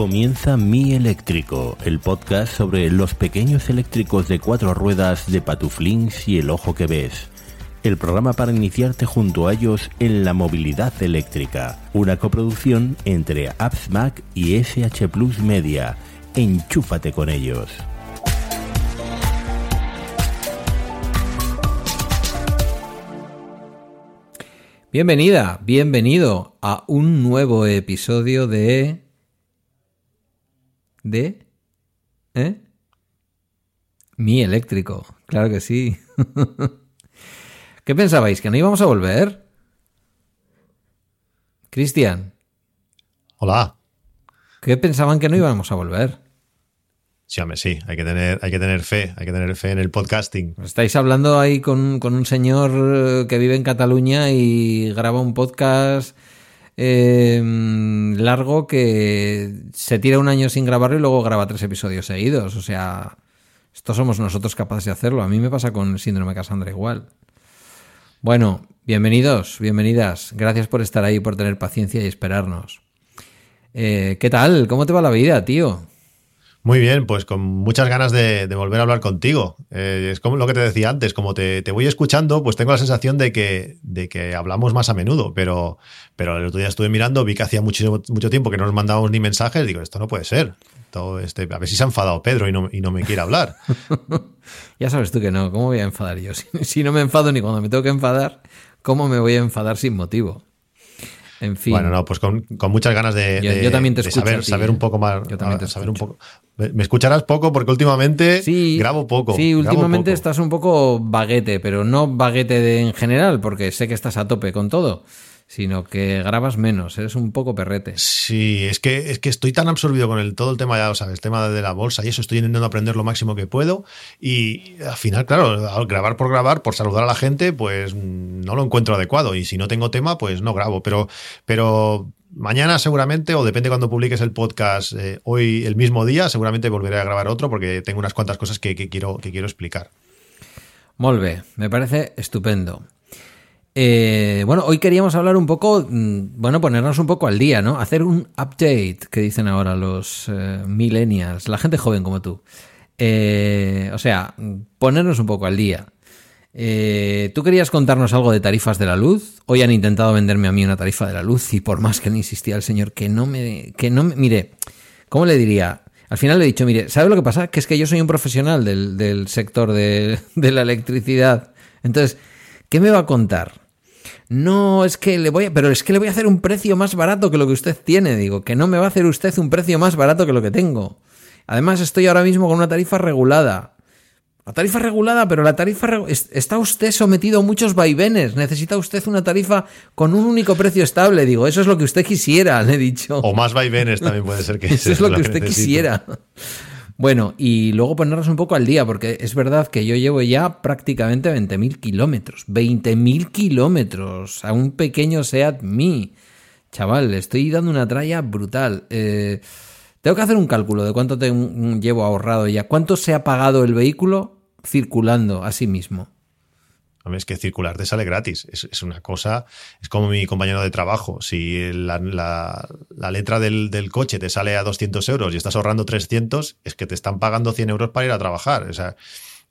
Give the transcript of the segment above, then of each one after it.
Comienza Mi Eléctrico, el podcast sobre los pequeños eléctricos de cuatro ruedas de Patuflins y el ojo que ves. El programa para iniciarte junto a ellos en la movilidad eléctrica. Una coproducción entre Apps Mac y SH Plus Media. Enchúfate con ellos. Bienvenida, bienvenido a un nuevo episodio de... ¿De? ¿Eh? Mi eléctrico, claro que sí. ¿Qué pensabais? ¿Que no íbamos a volver? Cristian. Hola. ¿Qué pensaban que no íbamos a volver? Sí, hombre, sí, hay que tener, hay que tener fe, hay que tener fe en el podcasting. Estáis hablando ahí con, con un señor eh, que vive en Cataluña y graba un podcast eh, largo que se tira un año sin grabarlo y luego graba tres episodios seguidos. O sea, esto somos nosotros capaces de hacerlo. A mí me pasa con Síndrome Cassandra igual. Bueno, bienvenidos, bienvenidas. Gracias por estar ahí, por tener paciencia y esperarnos. Eh, ¿Qué tal? ¿Cómo te va la vida, tío? Muy bien, pues con muchas ganas de, volver a hablar contigo. Eh, es como lo que te decía antes, como te, voy escuchando, pues tengo la sensación de que, de que hablamos más a menudo, pero, pero el otro día estuve mirando, vi que hacía mucho, mucho tiempo que no nos mandábamos ni mensajes, digo, esto no puede ser. Todo este, a ver si se ha enfadado Pedro y no, y no me quiere hablar. ya sabes tú que no, ¿cómo voy a enfadar yo? Si, no me enfado ni cuando me tengo que enfadar, ¿cómo me voy a enfadar sin motivo? En fin. Bueno, no, pues con, muchas ganas de, yo, también te saber, saber un poco más. Yo también te saber un poco. Me escucharás poco porque últimamente grabo poco. Sí, últimamente estás un poco baguete, pero no baguete de, en general, porque sé que estás a tope con todo sino que grabas menos, eres un poco perrete. Sí, es que, es que estoy tan absorbido con el, todo el tema, ya sabes, el tema de la bolsa y eso, estoy intentando aprender lo máximo que puedo y al final, claro, al grabar por grabar, por saludar a la gente, pues no lo encuentro adecuado y si no tengo tema, pues no grabo, pero, pero mañana seguramente, o depende cuando publiques el podcast, eh, hoy el mismo día, seguramente volveré a grabar otro porque tengo unas cuantas cosas que, quiero, que quiero explicar. Molve, me parece estupendo. Eh, bueno, hoy queríamos hablar un poco, mm, bueno, ponernos un poco al día, ¿no? Hacer un update, que dicen ahora los eh, millennials, la gente joven como tú. Eh, o sea, ponernos un poco al día. Tú querías contarnos algo de tarifas de la luz. Hoy han intentado venderme a mí una tarifa de la luz y por más que le insistía el señor que no me, que no me, mire, ¿cómo le diría? Al final le he dicho, mire, ¿sabe lo que pasa? Que es que yo soy un profesional del, sector de la electricidad. Entonces, ¿Qué me va a contar? No, es que le voy a, pero es que le voy a hacer un precio más barato que lo que usted tiene. Digo, que no me va a hacer usted un precio más barato que lo que tengo. Además, estoy ahora mismo con una tarifa regulada. La tarifa regulada, pero la tarifa está usted sometido a muchos vaivenes. Necesita usted una tarifa con un único precio estable. Digo, eso es lo que usted quisiera, le he dicho. O más vaivenes también puede ser que eso es lo que usted quisiera. Bueno, y luego ponernos un poco al día, porque es verdad que yo llevo ya prácticamente 20.000 kilómetros. 20.000 kilómetros a un pequeño Seat Mi. Chaval, estoy dando una tralla brutal. Eh, tengo que hacer un cálculo de cuánto llevo ahorrado ya. ¿Cuánto se ha pagado el vehículo circulando a sí mismo? Es que circular te sale gratis. Es, una cosa, es como mi compañero de trabajo. Si la, letra del, coche te sale a 200 euros y estás ahorrando 300, es que te están pagando 100 euros para ir a trabajar. O sea,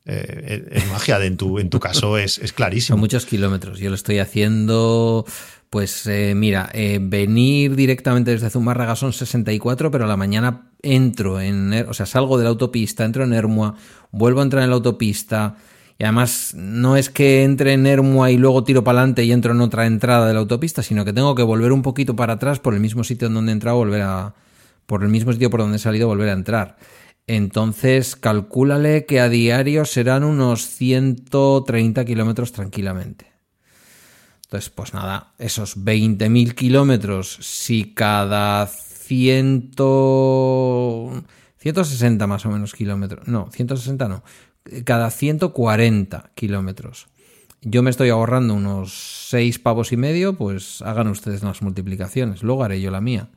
eh, es magia. en, tu, en tu caso es, es clarísimo. Son muchos kilómetros. Yo lo estoy haciendo. Pues eh, mira, eh, venir directamente desde Zumárraga son 64, pero a la mañana entro en, o sea, salgo de la autopista, entro en Hermua, vuelvo a entrar en la autopista, y además no es que entre en Ermua y luego tiro para adelante y entro en otra entrada de la autopista, sino que tengo que volver un poquito para atrás por el mismo sitio en donde he entrado, volver a. por el mismo sitio por donde he salido, volver a entrar. Entonces, calcúlale que a diario serán unos 130 kilómetros tranquilamente. Entonces, pues nada, esos 20.000 kilómetros, si cada 100... 160 más o menos kilómetros. No, 160 no cada 140 kilómetros. Yo me estoy ahorrando unos 6 pavos y medio, pues hagan ustedes las multiplicaciones. Luego haré yo la mía.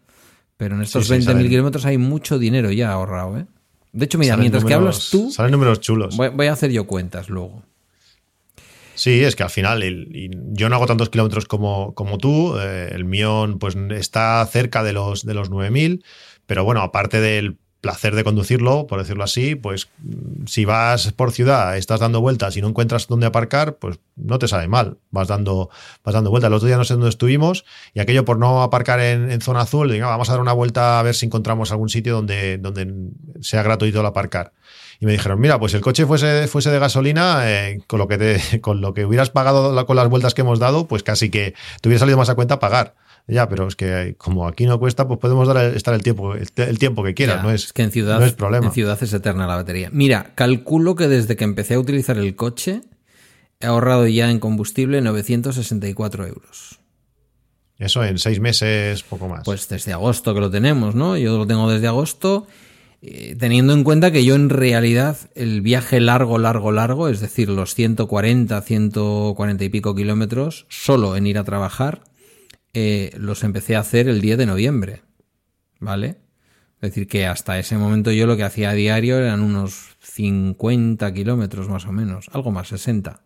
Pero en estos 20.000 kilómetros hay mucho dinero ya ahorrado, ¿eh? De hecho, mira, mientras que hablas tú. Salen números chulos. Voy, a hacer yo cuentas luego. Sí, es que al final yo no hago tantos kilómetros como, como tú. Eh, el mío pues, está cerca de los, de los 9000, pero bueno, aparte del placer de conducirlo, por decirlo así, pues si vas por ciudad, estás dando vueltas y no encuentras dónde aparcar, pues no te sale mal, vas dando, vas dando vueltas. El otro día no sé dónde estuvimos y aquello por no aparcar en, zona azul, digo, vamos a dar una vuelta a ver si encontramos algún sitio donde, donde sea gratuito el aparcar. Y me dijeron, mira, pues el coche fuese, fuese de gasolina, eh, con, lo que te, con lo que hubieras pagado con las vueltas que hemos dado, pues casi que te hubiera salido más a cuenta pagar. Ya, pero es que como aquí no cuesta, pues podemos dar estar el tiempo, el, tiempo que quieras, no es, que en ciudad, no es problema. En ciudad es eterna la batería. Mira, calculo que desde que empecé a utilizar el coche he ahorrado ya en combustible 964 euros. Eso en seis meses, poco más. Pues desde agosto que lo tenemos, ¿no? Yo lo tengo desde agosto, eh, teniendo en cuenta que yo en realidad el viaje largo, largo, largo, es decir, los 140, 140 y pico kilómetros, solo en ir a trabajar, eh, los empecé a hacer el 10 de noviembre. ¿Vale? Es decir, que hasta ese momento yo lo que hacía a diario eran unos 50 kilómetros más o menos, algo más, 60.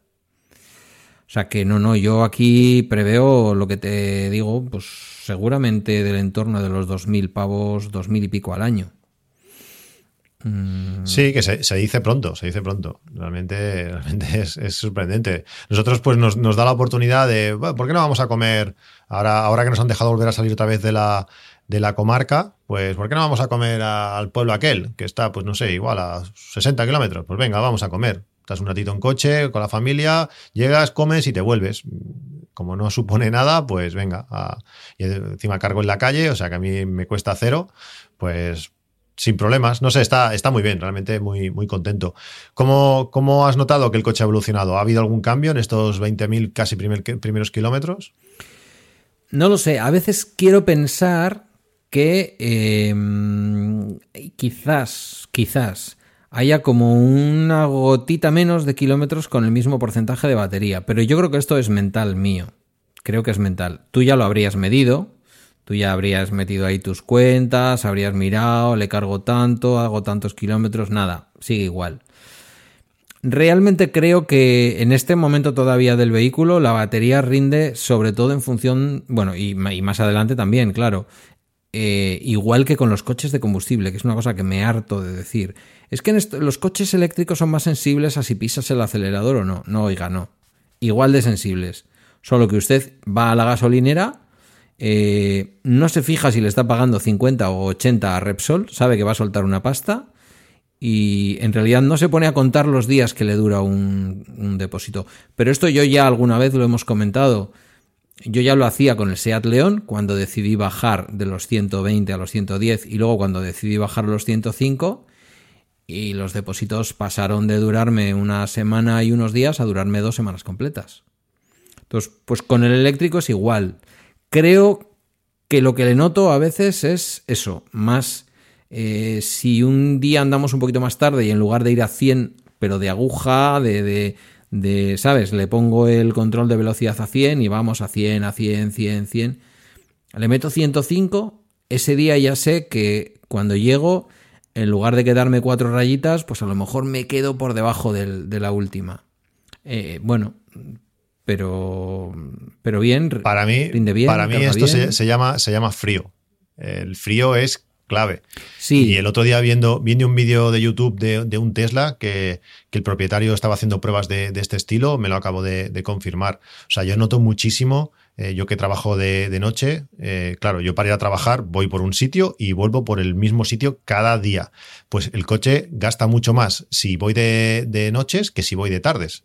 O sea que no, no, yo aquí preveo lo que te digo, pues seguramente del entorno de los 2.000 pavos, 2.000 y pico al año. Mm. Sí, que se, dice pronto, se dice pronto. Realmente, realmente es, sorprendente. Nosotros, pues, nos, da la oportunidad de, ¿por qué no vamos a comer? Ahora, ahora que nos han dejado volver a salir otra vez de la, de la comarca, pues, ¿por qué no vamos a comer al pueblo aquel? Que está, pues, no sé, igual a 60 kilómetros. Pues venga, vamos a comer. Estás un ratito en coche con la familia, llegas, comes y te vuelves. Como no supone nada, pues venga. y encima cargo en la calle, o sea que a mí me cuesta cero, pues sin problemas. No sé, está, está muy bien, realmente muy, muy contento. ¿Cómo, ¿Cómo, has notado que el coche ha evolucionado? ¿Ha habido algún cambio en estos 20.000 casi primeros kilómetros? No lo sé. A veces quiero pensar que em, quizás, quizás haya como una gotita menos de kilómetros con el mismo porcentaje de batería. Pero yo creo que esto es mental mío. Creo que es mental. Tú ya lo habrías medido, Tú ya habrías metido ahí tus cuentas, habrías mirado, le cargo tanto, hago tantos kilómetros, nada, sigue igual. Realmente creo que en este momento todavía del vehículo la batería rinde sobre todo en función, bueno, y, más adelante también, claro, eh, igual que con los coches de combustible, que es una cosa que me harto de decir. Es que los coches eléctricos son más sensibles a si pisas el acelerador o no. No, oiga, no. Igual de sensibles. Solo que usted va a la gasolinera eh, no se fija si le está pagando 50 o 80 a Repsol, sabe que va a soltar una pasta y en realidad no se pone a contar los días que le dura un, depósito. Pero esto yo ya alguna vez lo hemos comentado. Yo ya lo hacía con el Seat León cuando decidí bajar de los 120 a los 110 y luego cuando decidí bajar a los 105 y los depósitos pasaron de durarme una semana y unos días a durarme dos semanas completas. Entonces, pues con el eléctrico es igual. Creo que lo que le noto a veces es eso, más eh, si un día andamos un poquito más tarde y en lugar de ir a 100, pero de aguja, de, de, ¿sabes? Le pongo el control de velocidad a 100 y vamos a 100, a 100, 100, 100. Le meto 105, ese día ya sé que cuando llego, en lugar de quedarme cuatro rayitas, pues a lo mejor me quedo por debajo de la última. Eh, bueno, pero, pero bien, para mí, Para mí esto se, llama, se llama frío. El frío es clave. Sí. Y el otro día viendo, viendo un vídeo de YouTube de, un Tesla que, el propietario estaba haciendo pruebas de, este estilo, me lo acabo de, confirmar. O sea, yo noto muchísimo, eh, yo que trabajo de, noche, eh, claro, yo para ir a trabajar voy por un sitio y vuelvo por el mismo sitio cada día. Pues el coche gasta mucho más si voy de noches que si voy de tardes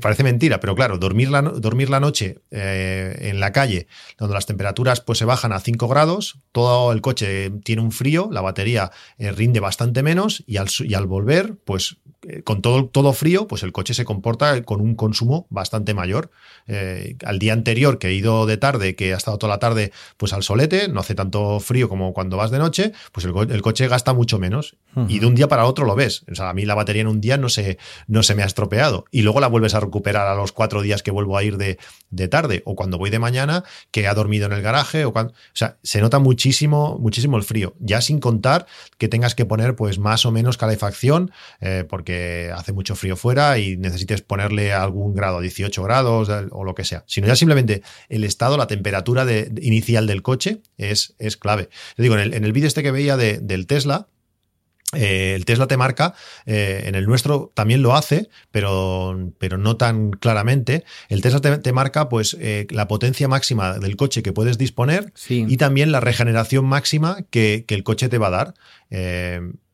parece mentira, pero claro, dormir la, dormir la noche eh, en la calle, donde las temperaturas pues, se bajan a 5 grados, todo el coche tiene un frío, la batería eh, rinde bastante menos y al, y al volver, pues eh, con todo, todo frío, pues el coche se comporta con un consumo bastante mayor. al día anterior, que he ido de tarde, que ha estado toda la tarde pues al solete, no hace tanto frío como cuando vas de noche, pues el, coche gasta mucho menos. Y de un día para otro lo ves. O sea, a mí la batería en un día no se, no se me ha estropeado. Y luego luego la vuelves a recuperar a los cuatro días que vuelvo a ir de, tarde o cuando voy de mañana, que ha dormido en el garaje o cuando... O sea, se nota muchísimo, muchísimo el frío. Ya sin contar que tengas que poner pues más o menos calefacción eh, porque hace mucho frío fuera y necesites ponerle algún grado, 18 grados o lo que sea. Sino ya simplemente el estado, la temperatura de, inicial del coche es, es clave. Le digo, en el, en el vídeo este que veía del Tesla, eh, el Tesla te marca, eh, en el nuestro también lo hace, pero, pero no tan claramente. El Tesla te, marca pues eh, la potencia máxima del coche que puedes disponer y también la regeneración máxima que, que, el coche te va a dar.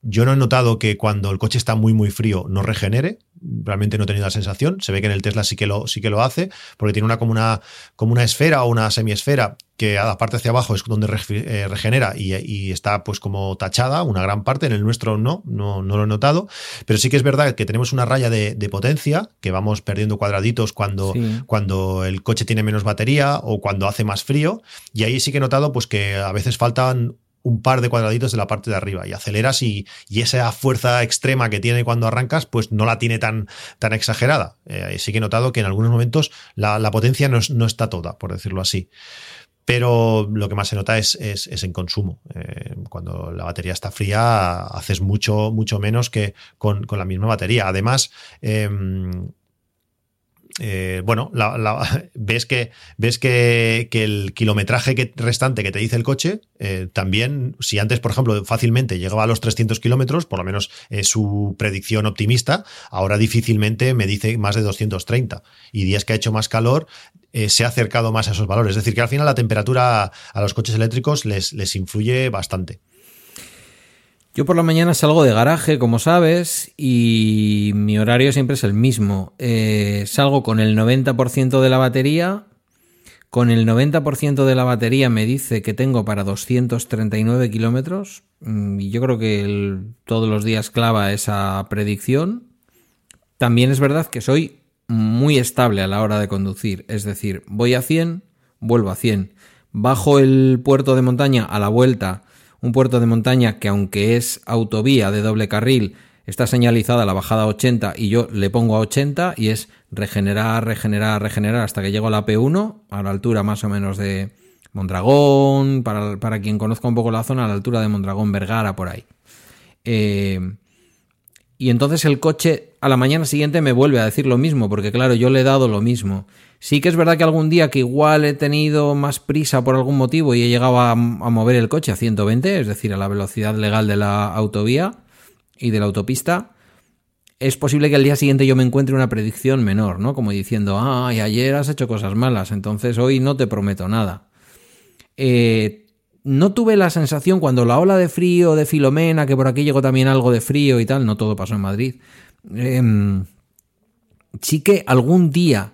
Yo no he notado que cuando el coche está muy muy frío no regenere. Realmente no he tenido la sensación. Se ve que en el Tesla sí que lo, sí que lo hace, porque tiene una como una, como una esfera o una semiesfera que a la parte hacia abajo es donde eh, regenera y, está pues como tachada, una gran parte. En el nuestro no, no, no, lo he notado. Pero sí que es verdad que tenemos una raya de, potencia, que vamos perdiendo cuadraditos cuando, cuando el coche tiene menos batería o cuando hace más frío. Y ahí sí que he notado pues que a veces faltan un par de cuadraditos de la parte de arriba y aceleras y, esa fuerza extrema que tiene cuando arrancas, pues no la tiene tan, tan exagerada. Eh, sí que he notado que en algunos momentos la, potencia no, está toda, por decirlo así. Pero lo que más se nota es, es, en consumo. Eh, cuando la batería está fría, haces mucho, mucho menos que con, la misma batería. Además, em, eh, bueno, ves que ves que, el kilometraje que, restante que te dice el coche, eh, también, si antes, por ejemplo, fácilmente llegaba a los 300 kilómetros, por lo menos su predicción optimista, ahora difícilmente me dice más de 230. Y días que ha hecho más calor, eh, se ha acercado más a esos valores. Es decir, que al final la temperatura a los coches eléctricos les, les influye bastante. Yo por la mañana salgo de garaje, como sabes, y mi horario siempre es el mismo. Eh, salgo con el 90% de la batería. Con el 90% de la batería me dice que tengo para 239 kilómetros. Mm, y yo creo que todos los días clava esa predicción. También es verdad que soy muy estable a la hora de conducir. Es decir, voy a 100, vuelvo a 100. Bajo el puerto de montaña a la vuelta un puerto de montaña que aunque es autovía de doble carril, está señalizada la bajada a 80 y yo le pongo a 80 y es regenerar, regenerar, regenerar hasta que llego a la P1, a la altura más o menos de Mondragón, para, para quien conozca un poco la zona, a la altura de Mondragón, Vergara, por ahí. Eh, y entonces el coche a la mañana siguiente me vuelve a decir lo mismo, porque claro, yo le he dado lo mismo. Sí que es verdad que algún día que igual he tenido más prisa por algún motivo y he llegado a, mover el coche a 120, es decir, a la velocidad legal de la autovía y de la autopista, es posible que al día siguiente yo me encuentre una predicción menor, ¿no? Como diciendo, ay, ayer has hecho cosas malas, entonces hoy no te prometo nada. Eh, no tuve la sensación cuando la ola de frío de Filomena, que por aquí llegó también algo de frío y tal, no todo pasó en Madrid. Em, sí que algún día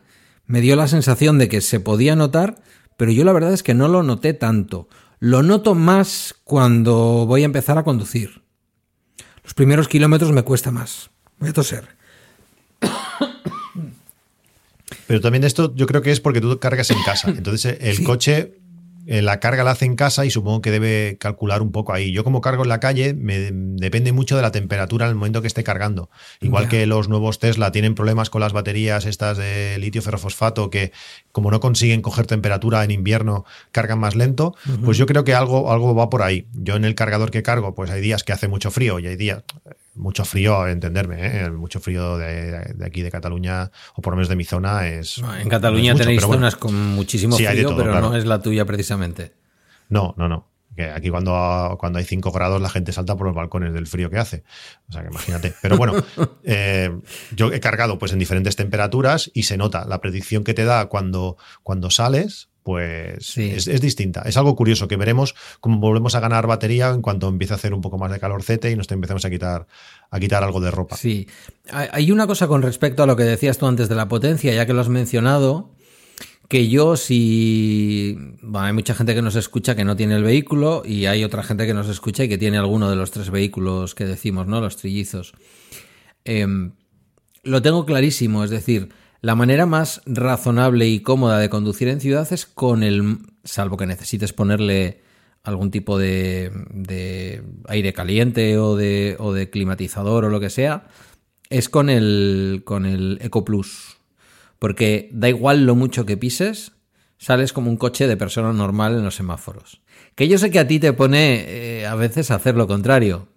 me dio la sensación de que se podía notar, pero yo la verdad es que no lo noté tanto. Lo noto más cuando voy a empezar a conducir. Los primeros kilómetros me cuesta más. Voy a toser. Pero también esto yo creo que es porque tú cargas en casa. Entonces el coche eh, la carga la hace en casa y supongo que debe calcular un poco ahí. Yo como cargo en la calle, me depende mucho de la temperatura en el momento que esté cargando. Igual que los nuevos Tesla tienen problemas con las baterías estas de litio ferrofosfato que como no consiguen coger temperatura en invierno, cargan más lento, pues yo creo que algo, algo va por ahí. Yo en el cargador que cargo, pues hay días que hace mucho frío y hay días mucho frío, entenderme, ¿eh? mucho frío de, aquí de Cataluña, o por lo menos de mi zona, es. en Cataluña tenéis zonas con muchísimo frío, pero no es la tuya precisamente. No, no, no. Que aquí cuando, cuando hay 5 grados la gente salta por los balcones del frío que hace. O sea que imagínate. Pero bueno, eh, yo he cargado pues en diferentes temperaturas y se nota la predicción que te da cuando, cuando sales pues es, distinta. Es algo curioso que veremos cómo volvemos a ganar batería en cuanto empiece a hacer un poco más de calorcete y nos empezamos a quitar, a quitar algo de ropa. Sí. Hay una cosa con respecto a lo que decías tú antes de la potencia, ya que lo has mencionado, que yo si... hay mucha gente que nos escucha que no tiene el vehículo y hay otra gente que nos escucha y que tiene alguno de los tres vehículos que decimos, ¿no? Los trillizos. Em, lo tengo clarísimo, es decir, la manera más razonable y cómoda de conducir en ciudad es con el, salvo que necesites ponerle algún tipo de, aire caliente o de, o de climatizador o lo que sea, es con el, con el Eco Plus. Porque da igual lo mucho que pises, sales como un coche de persona normal en los semáforos. Que yo sé que a ti te pone eh, a veces a hacer lo contrario,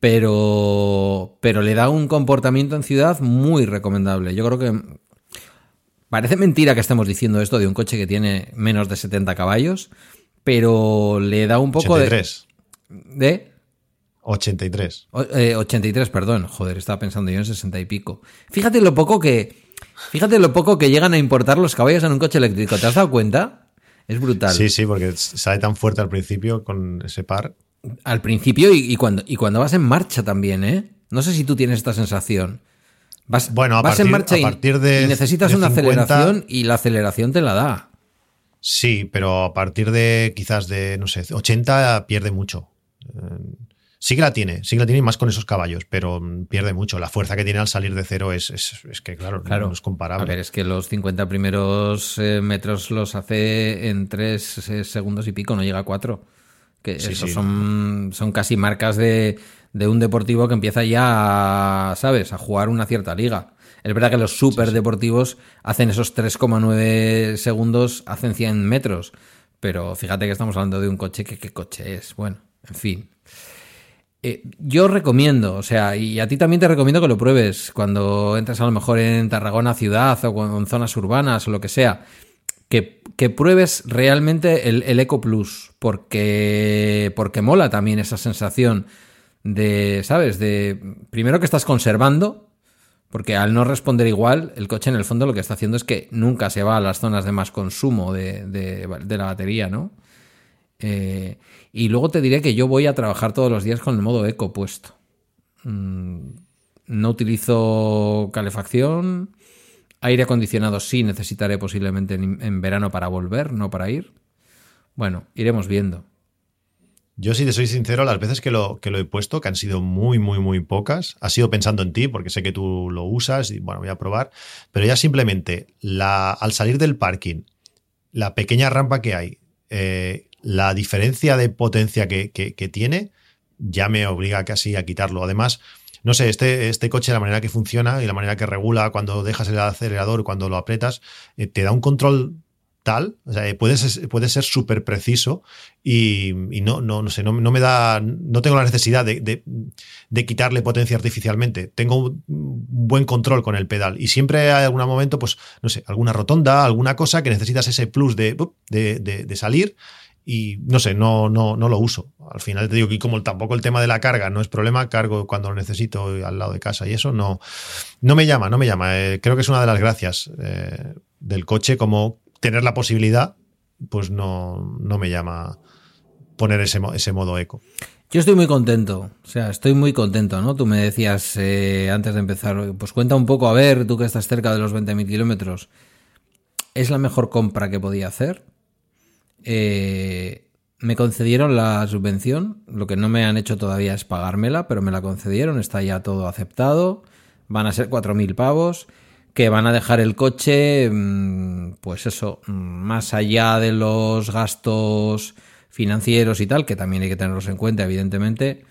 pero, pero le da un comportamiento en ciudad muy recomendable. Yo creo que parece mentira que estemos diciendo esto de un coche que tiene menos de 70 caballos, pero le da un poco 83. de... ¿De? 83. O- eh, 83, perdón. Joder, estaba pensando yo en 60 y pico. Fíjate lo poco que. Fíjate lo poco que llegan a importar los caballos en un coche eléctrico. ¿Te has dado cuenta? Es brutal. Sí, sí, porque sale tan fuerte al principio con ese par. Al principio y, y cuando, y cuando vas en marcha también, ¿eh? No sé si tú tienes esta sensación. Vas, Bueno, a vas en partir- marcha a y, partir de- y necesitas de una 50, aceleración y la aceleración te la da. Sí, pero a partir de quizás de, no sé, 80 pierde mucho. Eh, Sí que la tiene, sí que la tiene y más con esos caballos, pero mm, pierde mucho. La fuerza que tiene al salir de cero es, es, es que, claro, Claro. no es comparable. A ver, es que los 50 primeros eh, metros los hace en 3 segundos y pico, no llega a 4. Que Sí, eso sí. son, son casi marcas de, de un deportivo que empieza ya, a, ¿sabes?, a jugar una cierta liga. Es verdad que los super deportivos hacen esos 3,9 segundos, hacen 100 metros. Pero fíjate que estamos hablando de un coche que qué coche es. Bueno, en fin. Eh, yo recomiendo, o sea, y a ti también te recomiendo que lo pruebes cuando entres a lo mejor en Tarragona ciudad o en zonas urbanas o lo que sea, que, pruebes realmente el, el Eco Plus, porque, porque mola también esa sensación de, ¿sabes? De, primero que estás conservando, porque al no responder igual, el coche en el fondo lo que está haciendo es que nunca se va a las zonas de más consumo de, de- de la batería, ¿no? Eh, y luego te diré que yo voy a trabajar todos los días con el modo eco puesto. Mm, no utilizo calefacción. Aire acondicionado sí necesitaré posiblemente en, verano para volver, no para ir. Bueno, iremos viendo. Yo, si te soy sincero, las veces que lo, que lo he puesto, que han sido muy, muy, muy pocas, ha sido pensando en ti, porque sé que tú lo usas y bueno, voy a probar, pero ya simplemente la, al salir del parking, la pequeña rampa que hay, eh, la diferencia de potencia que- que tiene, ya me obliga casi a quitarlo. Además, no sé, este, este coche, la manera que funciona y la manera que regula cuando dejas el acelerador, cuando lo apretas, eh, te da un control tal, o sea, eh, puedes, puede ser súper preciso y, no, no, no sé, no, no me da, no tengo la necesidad de, de- de quitarle potencia artificialmente. Tengo un buen control con el pedal y siempre hay algún momento, pues, no sé, alguna rotonda, alguna cosa que necesitas ese plus de- de salir y no sé, no, no, no lo uso. Al final te digo que como tampoco el tema de la carga no es problema, cargo cuando lo necesito al lado de casa y eso no, no me llama, no me llama. Eh, creo que es una de las gracias eh, del coche, como tener la posibilidad, pues no, no me llama poner ese, ese modo eco. Yo estoy muy contento, o sea, estoy muy contento, ¿no? Tú me decías eh, antes de empezar, pues cuenta un poco, a ver, tú que estás cerca de los 20.000 kilómetros, ¿es la mejor compra que podía hacer? Eh, me concedieron la subvención, lo que no me han hecho todavía es pagármela, pero me la concedieron, está ya todo aceptado, van a ser 4.000 pavos, que van a dejar el coche, mm, pues eso, mm, más allá de los gastos financieros y tal, que también hay que tenerlos en cuenta, evidentemente,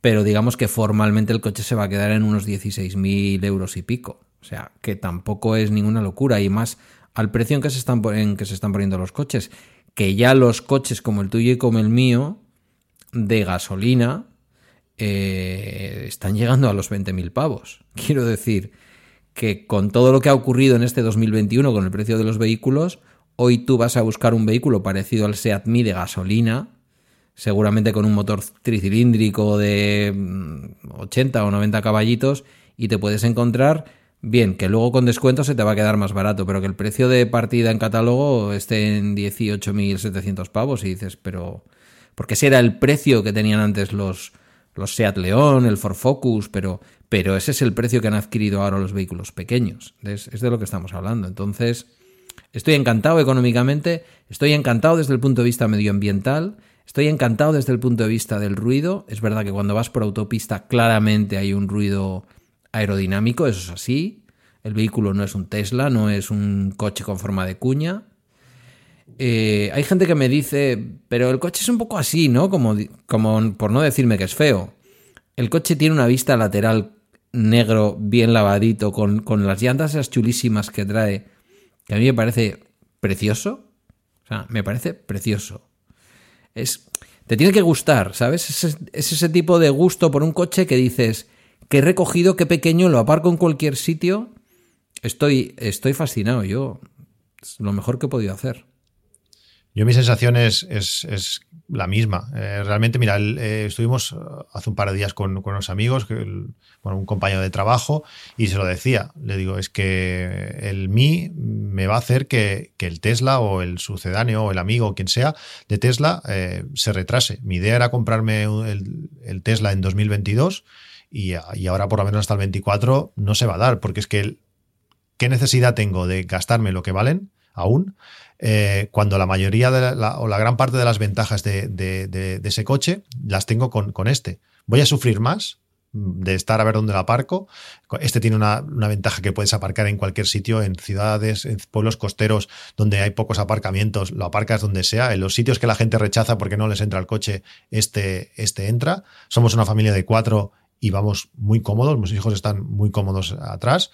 pero digamos que formalmente el coche se va a quedar en unos 16.000 euros y pico. O sea, que tampoco es ninguna locura. Y más al precio en que se están, pon- en que se están poniendo los coches. Que ya los coches como el tuyo y como el mío, de gasolina, eh, están llegando a los 20.000 pavos. Quiero decir que con todo lo que ha ocurrido en este 2021 con el precio de los vehículos, hoy tú vas a buscar un vehículo parecido al Seat Mii de gasolina, seguramente con un motor tricilíndrico de mm, 80 o 90 caballitos y te puedes encontrar bien que luego con descuento se te va a quedar más barato, pero que el precio de partida en catálogo esté en 18.700 pavos y dices, pero porque ese era el precio que tenían antes los los Seat León, el Ford Focus, pero pero ese es el precio que han adquirido ahora los vehículos pequeños. Es, es de lo que estamos hablando. Entonces, Estoy encantado económicamente, estoy encantado desde el punto de vista medioambiental, estoy encantado desde el punto de vista del ruido. Es verdad que cuando vas por autopista claramente hay un ruido aerodinámico, eso es así. El vehículo no es un Tesla, no es un coche con forma de cuña. Eh, hay gente que me dice, pero el coche es un poco así, ¿no? Como, como por no decirme que es feo. El coche tiene una vista lateral negro bien lavadito con, con las llantas esas chulísimas que trae, que a mí me parece precioso. O sea, me parece precioso. Es, te tiene que gustar, ¿sabes? Es, es ese tipo de gusto por un coche que dices, que he recogido, qué pequeño, lo aparco en cualquier sitio. Estoy, estoy fascinado, yo. Es lo mejor que he podido hacer. Yo mi sensación es, la misma. Eh, realmente, mira, eh, estuvimos hace un par de días con, unos amigos, que un compañero de trabajo, y se lo decía. Le digo, es que el Mi me va a hacer que, el Tesla o el sucedáneo o el amigo o quien sea de Tesla eh, se retrase. Mi idea era comprarme el, el Tesla en 2022 y, ahora por lo menos hasta el 24 no se va a dar, porque es que ¿qué necesidad tengo de gastarme lo que valen aún? Eh, cuando la mayoría de la, o la gran parte de las ventajas de, ese coche las tengo con, este. ¿Voy a sufrir más? de estar a ver dónde la aparco. Este tiene una, una, ventaja que puedes aparcar en cualquier sitio, en ciudades, en pueblos costeros donde hay pocos aparcamientos, lo aparcas donde sea. En los sitios que la gente rechaza porque no les entra el coche, este, este entra. Somos una familia de cuatro y vamos muy cómodos, mis hijos están muy cómodos atrás.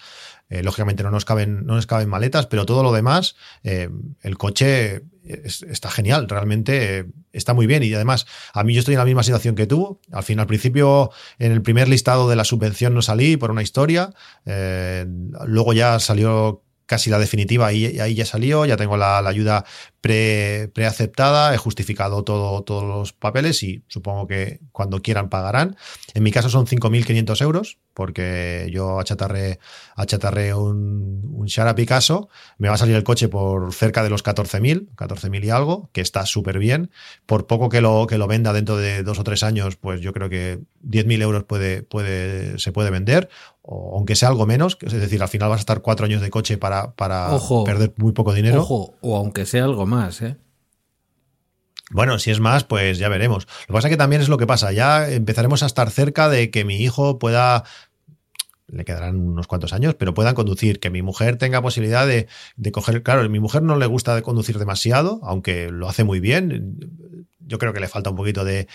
Eh, lógicamente no nos caben, no nos caben maletas, pero todo lo demás, eh, el coche está genial, realmente eh, está muy bien. Y además, a mí yo estoy en la misma situación que tú. Al fin, al principio, en el primer listado de la subvención no salí por una historia. luego ya salió casi la definitiva y ahí ya salió, ya tengo la, ayuda pre, preaceptada, he justificado todo, todos los papeles y supongo que cuando quieran pagarán. En mi caso son 5.500 euros, porque yo achatarré, achatarré un, un Shara Picasso, me va a salir el coche por cerca de los 14.000, 14.000 y algo, que está súper bien. Por poco que lo, que lo venda dentro de dos o tres años, pues yo creo que 10.000 euros puede, puede, se puede vender, o aunque sea algo menos, es decir, al final vas a estar cuatro años de coche para, para perder muy poco dinero. Ojo, o aunque sea algo más, ¿eh? Bueno, si es más, pues ya veremos. Lo que pasa es que también es lo que pasa. Ya empezaremos a estar cerca de que mi hijo pueda le quedarán unos cuantos años, pero puedan conducir, que mi mujer tenga posibilidad de, de coger, claro, a mi mujer no le gusta de conducir demasiado, aunque lo hace muy bien, yo creo que le falta un poquito de,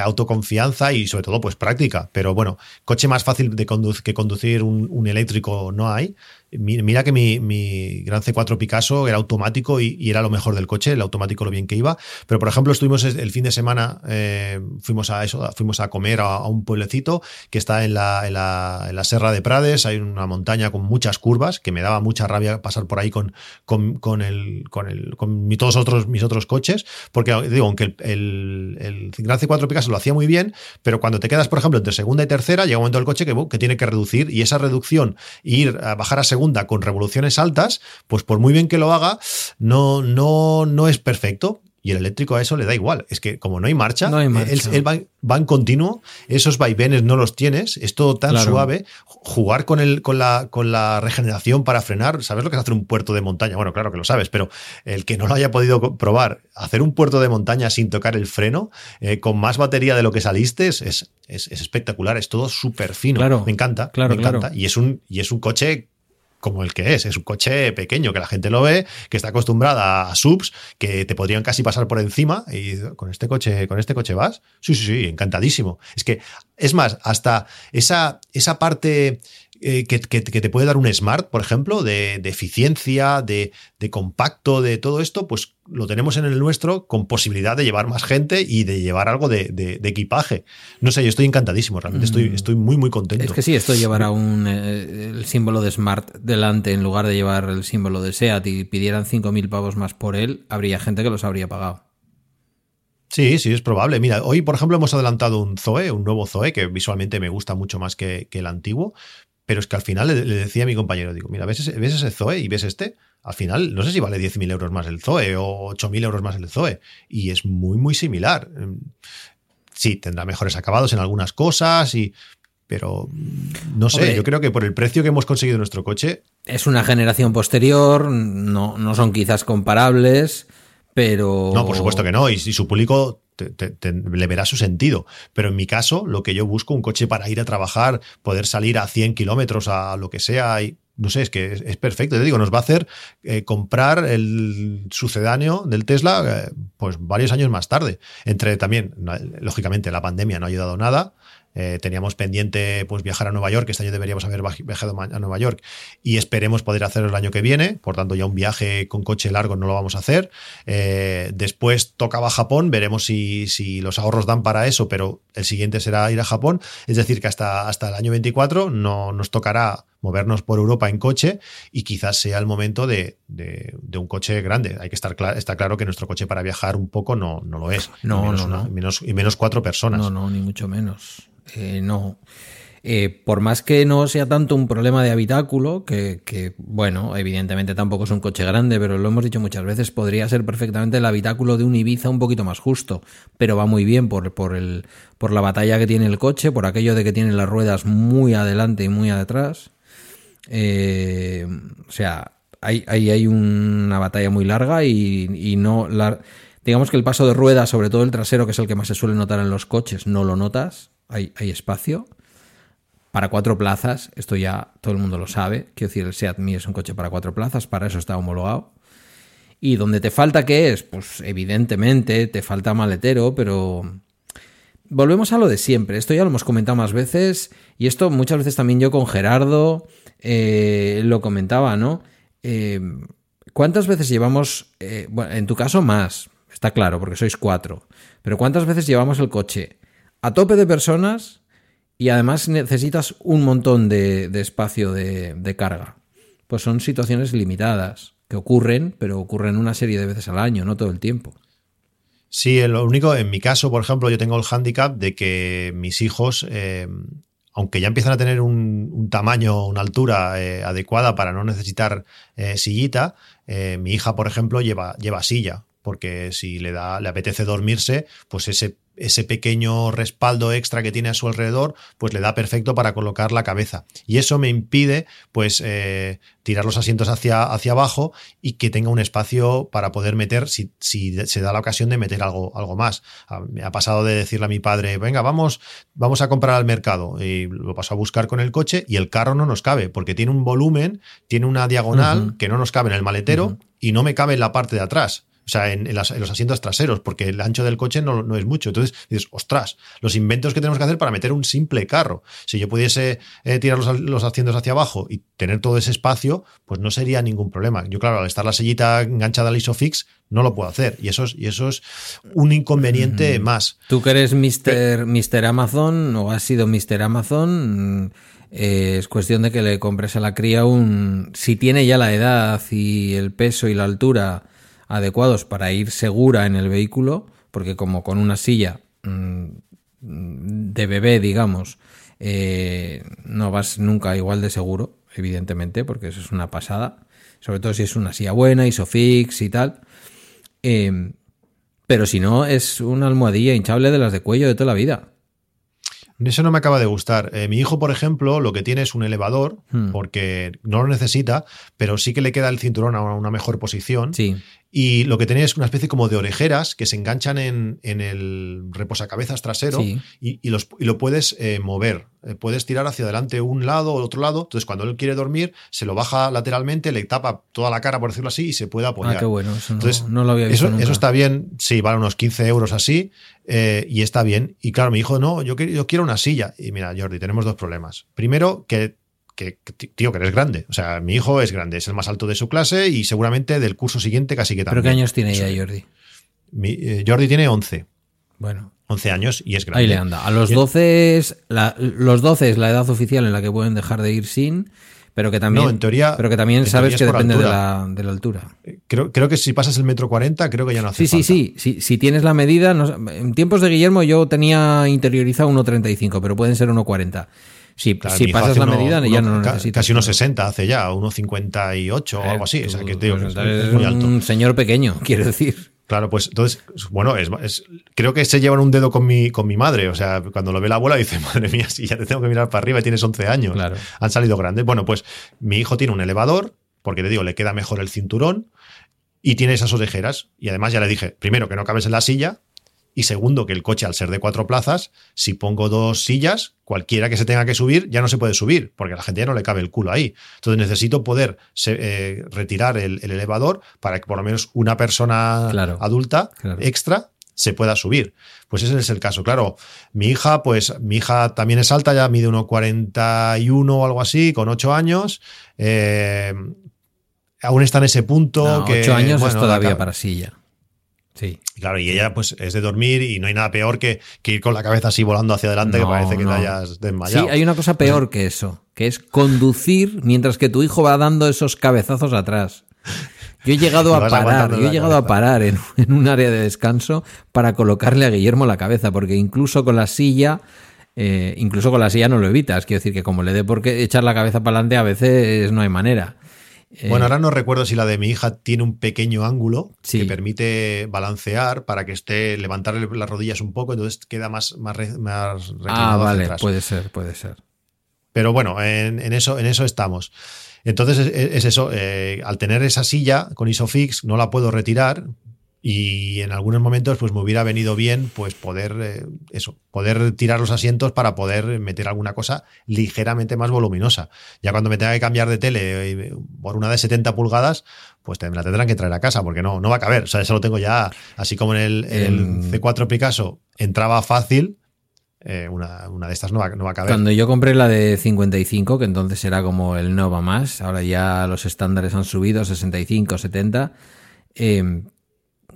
autoconfianza y sobre todo pues práctica, pero bueno, coche más fácil de que conducir un eléctrico no hay, Mira que mi, mi, Gran C4 Picasso era automático y, era lo mejor del coche, el automático lo bien que iba. Pero, por ejemplo, estuvimos el fin de semana, eh, fuimos a eso, fuimos a comer a, un pueblecito que está en la, en, la, en la, Serra de Prades. Hay una montaña con muchas curvas que me daba mucha rabia pasar por ahí con, con, con el, con, el, con mi, todos otros, mis otros coches. Porque, digo, aunque el, el, Gran C4 Picasso lo hacía muy bien, pero cuando te quedas, por ejemplo, entre segunda y tercera, llega un momento del coche que, que tiene que reducir y esa reducción, ir a bajar a segunda con revoluciones altas, pues por muy bien que lo haga, no, no, no es perfecto. Y el eléctrico a eso le da igual. Es que como no hay marcha, Él, va, en continuo, esos vaivenes no los tienes, es todo tan suave. Jugar con, el, con, la, con la regeneración para frenar, ¿sabes lo que es hacer un puerto de montaña? Bueno, claro que lo sabes, pero el que no lo haya podido probar, hacer un puerto de montaña sin tocar el freno, eh, con más batería de lo que saliste, es, es, es espectacular, es todo súper fino. Claro, me encanta, claro, me encanta. Y, es un, y es un coche como el que es. Es un coche pequeño que la gente lo ve, que está acostumbrada a subs, que te podrían casi pasar por encima. Y con este coche, con este coche vas. Sí, sí, sí, encantadísimo. Es que, es más, hasta esa, esa parte eh, que, te puede dar un smart, por ejemplo, de, eficiencia, de, compacto, de todo esto, pues lo tenemos en el nuestro con posibilidad de llevar más gente y de llevar algo de, equipaje. No sé, yo estoy encantadísimo, realmente estoy, mm. estoy muy, muy contento. Es que sí, esto llevará un, eh, el símbolo de Smart delante en lugar de llevar el símbolo de SEAT y pidieran 5.000 pavos más por él, habría gente que los habría pagado. Sí, sí, es probable. Mira, hoy, por ejemplo, hemos adelantado un Zoe, un nuevo Zoe, que visualmente me gusta mucho más que, que el antiguo, pero es que al final le, decía a mi compañero, digo, mira, ¿ves ese, ¿ves ese Zoe y ves este? Al final, no sé si vale 10.000 euros más el Zoe o 8.000 euros más el Zoe. Y es muy, muy similar. Sí, tendrá mejores acabados en algunas cosas y... Pero no sé, yo creo que por el precio que hemos conseguido nuestro coche... Es una generación posterior, no, no son quizás comparables, pero... No, por supuesto que no. Y, su público le verá su sentido. Pero en mi caso, lo que yo busco, un coche para ir a trabajar, poder salir a 100 kilómetros, a lo que sea, y no sé, es que es, perfecto. Te digo, nos va a hacer eh, comprar el sucedáneo del Tesla eh, pues varios años más tarde. Entre también, lógicamente, la pandemia no ha ayudado nada. Eh, teníamos pendiente pues viajar a Nueva York, este año deberíamos haber viajado a Nueva York y esperemos poder hacerlo el año que viene, por tanto ya un viaje con coche largo no lo vamos a hacer. Eh, después tocaba Japón, veremos si, si, los ahorros dan para eso, pero el siguiente será ir a Japón, es decir, que hasta, hasta el año 24 no nos tocará movernos por Europa en coche y quizás sea el momento de, de, un coche grande. Hay que estar está claro que nuestro coche para viajar un poco no, no lo es. No, y menos, no, no. menos, y menos cuatro personas. No, no, ni mucho menos. Eh, no. Eh, por más que no sea tanto un problema de habitáculo, que, bueno, evidentemente tampoco es un coche grande, pero lo hemos dicho muchas veces, podría ser perfectamente el habitáculo de un Ibiza un poquito más justo, pero va muy bien por, por, el, por la batalla que tiene el coche, por aquello de que tiene las ruedas muy adelante y muy atrás. Eh, o sea, hay, hay, una batalla muy larga y, y no... digamos que el paso de ruedas, sobre todo el trasero, que es el que más se suele notar en los coches, no lo notas hay, espacio. Para cuatro plazas, esto ya todo el mundo lo sabe. Quiero decir, el Seat es un coche para cuatro plazas, para eso está homologado. Y donde te falta, ¿qué es? Pues evidentemente te falta maletero, pero volvemos a lo de siempre. Esto ya lo hemos comentado más veces y esto muchas veces también yo con Gerardo eh, lo comentaba, ¿no? Eh, ¿Cuántas veces llevamos, eh, bueno, en tu caso más, está claro, porque sois cuatro, pero ¿cuántas veces llevamos el coche a tope de personas y además necesitas un montón de, espacio de, carga. Pues son situaciones limitadas que ocurren, pero ocurren una serie de veces al año, no todo el tiempo. Sí, lo único, en mi caso, por ejemplo, yo tengo el hándicap de que mis hijos, eh, aunque ya empiezan a tener un, tamaño, una altura eh, adecuada para no necesitar eh, sillita, mi hija, por ejemplo, lleva, lleva silla, porque si le da, le apetece dormirse, pues ese ese pequeño respaldo extra que tiene a su alrededor, pues le da perfecto para colocar la cabeza. Y eso me impide, pues, eh, tirar los asientos hacia, hacia abajo y que tenga un espacio para poder meter, si, se da la ocasión de meter algo, algo más. Ah, me ha pasado de decirle a mi padre, venga, vamos, vamos a comprar al mercado. Y lo paso a buscar con el coche y el carro no nos cabe, porque tiene un volumen, tiene una diagonal que no nos cabe en el maletero y no me cabe en la parte de atrás. O sea, en, los asientos traseros, porque el ancho del coche no, es mucho. Entonces dices, ostras, los inventos que tenemos que hacer para meter un simple carro. Si yo pudiese eh, tirar los, asientos hacia abajo y tener todo ese espacio, pues no sería ningún problema. Yo, claro, al estar la sillita enganchada al ISOFIX, no lo puedo hacer. Y eso es, y eso es un inconveniente más. Tú que eres Mr. Amazon o has sido Mr. Amazon. Eh, es cuestión de que le compres a la cría un. Si tiene ya la edad y el peso y la altura adecuados para ir segura en el vehículo, porque como con una silla mm, de bebé, digamos, eh, no vas nunca igual de seguro, evidentemente, porque eso es una pasada, sobre todo si es una silla buena, isofix y tal. Eh, pero si no, es una almohadilla hinchable de las de cuello de toda la vida. Eso no me acaba de gustar. Eh, mi hijo, por ejemplo, lo que tiene es un elevador, hmm. porque no lo necesita, pero sí que le queda el cinturón a una mejor posición. Sí. Y lo que tiene es una especie como de orejeras que se enganchan en, el reposacabezas trasero y, los, lo puedes eh, mover. Eh, puedes tirar hacia adelante un lado o otro lado. Entonces, cuando él quiere dormir, se lo baja lateralmente, le tapa toda la cara, por decirlo así, y se puede apoyar. Ah, qué bueno. Eso Entonces, no, lo había visto. Eso, eso, está bien. Sí, vale unos 15 euros así. Eh, y está bien. Y claro, mi hijo, no, yo, yo quiero una silla. Y mira, Jordi, tenemos dos problemas. Primero, que que, tío, que eres grande. O sea, mi hijo es grande, es el más alto de su clase y seguramente del curso siguiente casi que también. ¿Pero qué años tiene ya Jordi? Eh, Jordi tiene 11. Bueno. 11 años y es grande. Ahí le anda. A los 12 es la, los 12 es la edad oficial en la que pueden dejar de ir sin, pero que también, en teoría, pero que también sabes que depende de la, de la, altura. Eh, creo, creo que si pasas el metro 40, creo que ya no hace sí, falta. Sí, sí, sí. Si tienes la medida, en tiempos de Guillermo yo tenía interiorizado 1,35, pero pueden ser 1,40. Si, pasas la medida, ya no lo necesitas. Casi unos 60 hace ya, unos 58 o algo así. o sea, que, pues es, muy alto. Un señor pequeño, quiero decir. Claro, pues entonces, bueno, es, creo que se llevan un dedo con mi, con mi madre. O sea, cuando lo ve la abuela dice, madre mía, si ya te tengo que mirar para arriba y tienes 11 años. Claro. Han salido grandes. Bueno, pues mi hijo tiene un elevador, porque te digo, le queda mejor el cinturón y tiene esas orejeras. Y además ya le dije, primero, que no cabes en la silla, y segundo, que el coche, al ser de cuatro plazas, si pongo dos sillas, cualquiera que se tenga que subir ya no se puede subir, porque a la gente ya no le cabe el culo ahí. Entonces necesito poder eh, retirar el, elevador para que por lo menos una persona adulta extra se pueda subir. Pues ese es el caso. Claro, mi hija, pues mi hija también es alta, ya mide 1,41 o algo así, con 8 años. Eh, aún está en ese punto. No, que, 8 años bueno, es todavía para silla. Sí. Claro, y ella pues es de dormir y no hay nada peor que, que ir con la cabeza así volando hacia adelante que parece que no. te hayas desmayado. Sí, hay una cosa peor que eso, que es conducir mientras que tu hijo va dando esos cabezazos atrás. Yo he llegado Y a parar, yo he llegado a parar en, en un área de descanso para colocarle a Guillermo la cabeza, porque incluso con la silla, eh, incluso con la silla no lo evitas. Quiero decir que como le dé por qué echar la cabeza para adelante, a veces no hay manera. Eh, Bueno, ahora no recuerdo si la de mi hija tiene un pequeño ángulo Sí. que permite balancear para que esté, levantarle las rodillas un poco, entonces queda más, más, más ah, vale, atrás. puede ser, puede ser. Pero bueno, en, en eso, en eso estamos. Entonces es, es eso, eh, al tener esa silla con Isofix no la puedo retirar y en algunos momentos pues me hubiera venido bien pues poder eh, eso, poder tirar los asientos para poder meter alguna cosa ligeramente más voluminosa. Ya cuando me tenga que cambiar de tele eh, por una de 70 pulgadas, pues me la tendrán que traer a casa porque no, no va a caber. O sea, eso lo tengo ya, así como en el, en el Em. C4 Picasso entraba fácil, eh, una, una de estas no va, no va a caber. Cuando yo compré la de 55, que entonces era como el Nova más, ahora ya los estándares han subido, 65, 70, eh,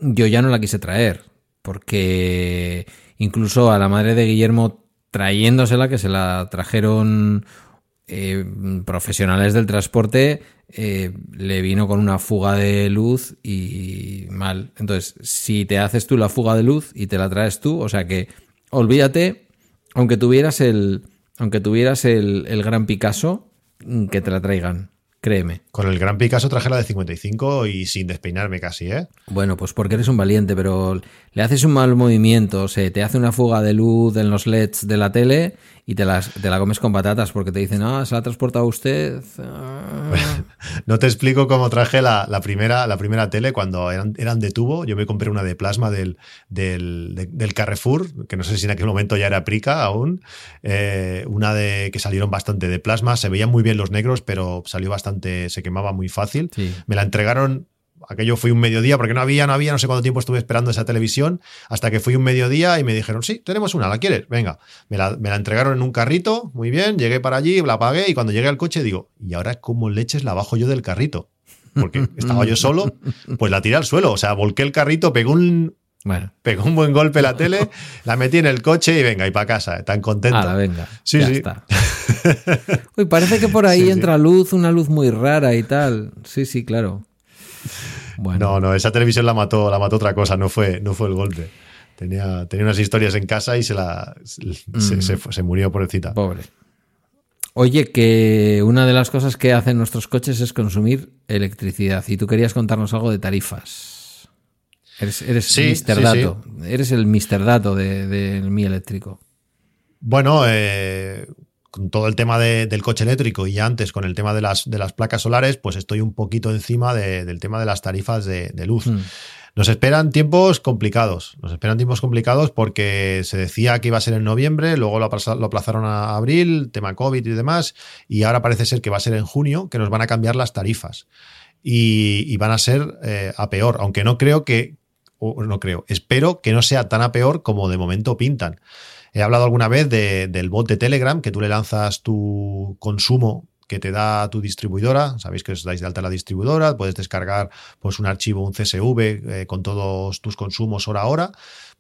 yo ya no la quise traer, porque incluso a la madre de Guillermo trayéndosela, que se la trajeron eh, profesionales del transporte, eh, le vino con una fuga de luz y mal. Entonces, si te haces tú la fuga de luz y te la traes tú, o sea que olvídate, aunque tuvieras el, aunque tuvieras el, el gran Picasso, mm, que te la traigan, créeme. Con el Gran Picasso traje la de 55 y sin despeinarme casi, ¿eh? Bueno, pues porque eres un valiente, pero le haces un mal movimiento, o sea, te hace una fuga de luz en los LEDs de la tele y te, las, te la comes con patatas porque te dicen, ah, se la ha transportado usted. No te explico cómo traje la, la primera, la primera tele cuando eran, eran de tubo. Yo me compré una de plasma del, del, de- del Carrefour, que no sé si en aquel momento ya era Prica aún. Eh, una de que salieron bastante de plasma. Se veían muy bien los negros, pero salió bastante, se quemaba muy fácil. Sí. Me la entregaron. Aquello fue un mediodía, porque no había, no había, no sé cuánto tiempo estuve esperando esa televisión, hasta que fui un mediodía y me dijeron, sí, tenemos una, ¿la quieres? Venga, me la, me la entregaron en un carrito, muy bien, llegué para allí, la pagué y cuando llegué al coche digo, ¿y ahora cómo leches la bajo yo del carrito? Porque estaba yo solo, pues la tiré al suelo, o sea, volqué el carrito, pegó un, Bueno, pegó un buen golpe la tele, la metí en el coche y venga, y para casa, tan contento. ala, venga. Sí, ya sí. está. Uy, parece que por ahí Sí, sí. entra luz, una luz muy rara y tal. Sí, sí, claro. Bueno, No, no, esa televisión la mató, la mató otra cosa, no fue, no fue el golpe. Tenía, tenía unas historias en casa y se la se, se fue- se murió pobrecita. pobre. Oye, que una de las cosas que hacen nuestros coches es consumir electricidad. Y tú querías contarnos algo de tarifas. Eres, eres Sí, sí, Dato. Eres el Mr. Dato de- del mi eléctrico. Bueno, eh, con todo el tema de- del coche eléctrico y antes con el tema de las, de las placas solares, pues estoy un poquito encima de- del tema de las tarifas de, de luz. Mm. Nos esperan tiempos complicados. Nos esperan tiempos complicados porque se decía que iba a ser en noviembre, luego lo, aplaza- lo aplazaron a abril, tema COVID y demás, y ahora parece ser que va a ser en junio, que nos van a cambiar las tarifas. Y, y van a ser eh, a peor, aunque no creo que, o no creo, espero que no sea tan a peor como de momento pintan. He hablado alguna vez de- del bot de Telegram, que tú le lanzas tu consumo que te da tu distribuidora. Sabéis que os dais de alta la distribuidora, puedes descargar pues, un archivo, un CSV eh, con todos tus consumos hora a hora.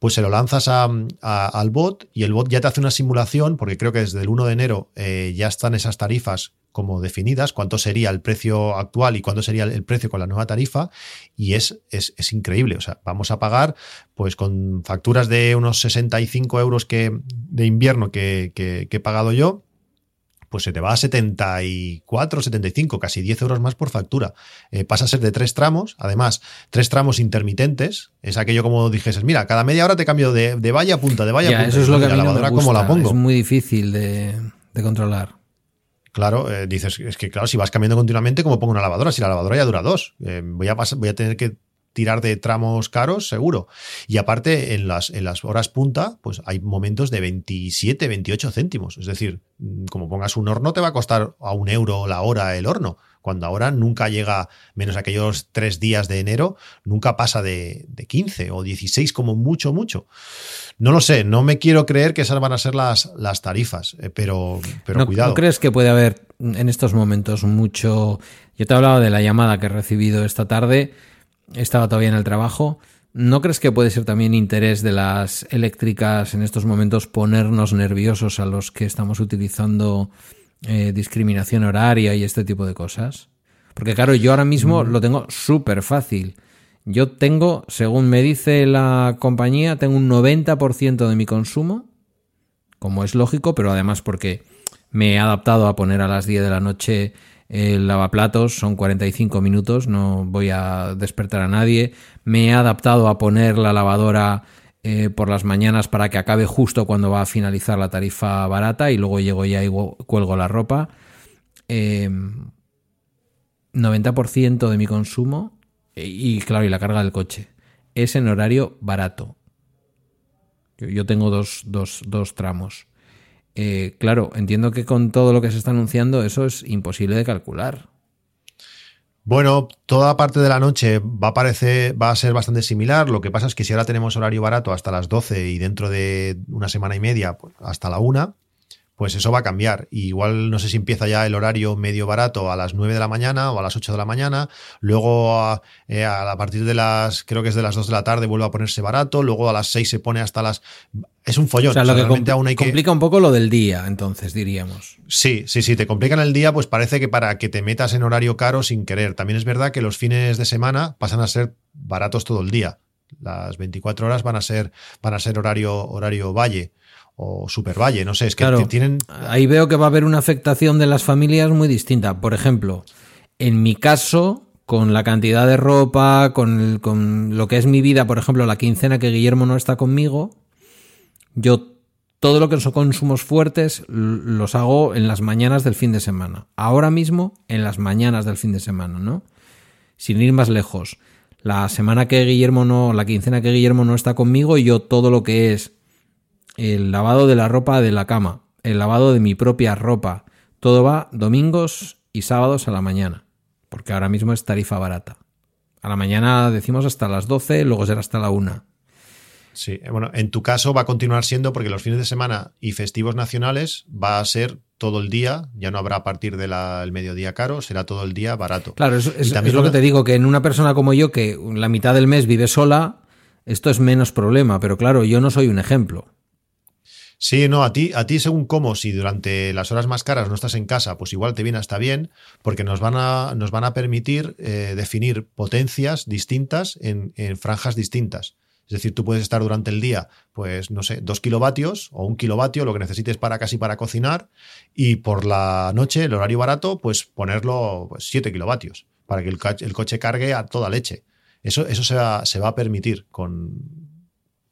Pues se lo lanzas al bot y el bot ya te hace una simulación, porque creo que desde el 1 de enero eh, ya están esas tarifas como definidas, cuánto sería el precio actual y cuánto sería el precio con la nueva tarifa, y es, es, es increíble. O sea, vamos a pagar pues con facturas de unos 65 euros que, de invierno que he pagado yo, pues se te va a 74, 75, casi 10 euros más por factura. Eh, pasa a ser de tres tramos, además, tres tramos intermitentes. Es aquello como dijeses, mira, cada media hora te cambio de, de valla a punta, de valla a punta. eso es lo que a la mí no me lavadora, gusta. ¿cómo la pongo? Es muy difícil de, de controlar. Claro, eh, dices, es que claro, si vas cambiando continuamente, ¿cómo pongo una lavadora? Si la lavadora ya dura dos, Eh, voy, a voy a tener que tirar de tramos caros, seguro. Y aparte, en las, en las horas punta, pues hay momentos de 27, 28 céntimos. Es decir, mm, como pongas un horno, te va a costar a un euro la hora el horno. cuando ahora nunca llega, menos aquellos tres días de enero, nunca pasa de, de 15 o 16 como mucho, mucho. No lo sé, no me quiero creer que esas van a ser las, las tarifas, eh, pero, pero ¿No, cuidado. ¿No crees que puede haber en estos momentos mucho... Yo te he hablado de la llamada que he recibido esta tarde, estaba todavía en el trabajo. ¿No crees que puede ser también interés de las eléctricas en estos momentos ponernos nerviosos a los que estamos utilizando eh, discriminación horaria y este tipo de cosas? Porque claro, yo ahora mismo lo tengo súper fácil. Yo tengo, según me dice la compañía, tengo un 90% de mi consumo, como es lógico, pero además porque me he adaptado a poner a las 10 de la noche el lavaplatos, son 45 minutos, no voy a despertar a nadie. Me he adaptado a poner la lavadora eh, por las mañanas para que acabe justo cuando va a finalizar la tarifa barata y luego llego ya y cuelgo la ropa. Eh, 90% de mi consumo y claro, y la carga del coche. Es en horario barato. Yo, yo tengo dos, dos, dos tramos. Eh, claro, entiendo que con todo lo que se está anunciando eso es imposible de calcular. Bueno, toda parte de la noche va a parecer, va a ser bastante similar. Lo que pasa es que si ahora tenemos horario barato hasta las 12 y dentro de una semana y media pues hasta la 1, pues eso va a cambiar. Y igual no sé si empieza ya el horario medio barato a las 9 de la mañana o a las 8 de la mañana, luego a, eh, a, partir de las, creo que es de las 2 de la tarde vuelve a ponerse barato, luego a las 6 se pone hasta las... Es un follón. O sea, lo que compl aún hay que... complica un poco lo del día, entonces diríamos. Sí, sí, sí, te complican el día, pues parece que para que te metas en horario caro sin querer. También es verdad que los fines de semana pasan a ser baratos todo el día. Las 24 horas van a ser, van a ser horario, horario valle o Super Valle, no sé, es que claro, tienen... Ahí veo que va a haber una afectación de las familias muy distinta. Por ejemplo, en mi caso, con la cantidad de ropa, con, el, con lo que es mi vida, por ejemplo, la quincena que Guillermo no está conmigo, yo todo lo que son consumos fuertes los hago en las mañanas del fin de semana. Ahora mismo, en las mañanas del fin de semana, ¿no? Sin ir más lejos. La semana que Guillermo no, la quincena que Guillermo no está conmigo, yo todo lo que es el lavado de la ropa de la cama, el lavado de mi propia ropa. Todo va domingos y sábados a la mañana, porque ahora mismo es tarifa barata. A la mañana decimos hasta las 12, luego será hasta la 1. Sí, bueno, en tu caso va a continuar siendo porque los fines de semana y festivos nacionales va a ser todo el día, ya no habrá a partir del mediodía caro, será todo el día barato. Claro, es, es, es lo que te digo, que en una persona como yo, que la mitad del mes vive sola, esto es menos problema, pero claro, yo no soy un ejemplo. Sí, no, a ti, a ti según cómo, si durante las horas más caras no estás en casa, pues igual te viene hasta bien, porque nos van a, nos van a permitir eh, definir potencias distintas en, en, franjas distintas. Es decir, tú puedes estar durante el día, pues no sé, dos kilovatios o un kilovatio, lo que necesites para casi para cocinar, y por la noche, el horario barato, pues ponerlo pues, 7 kilovatios, para que el, el coche cargue a toda leche. Eso, eso se, va, se va a permitir con,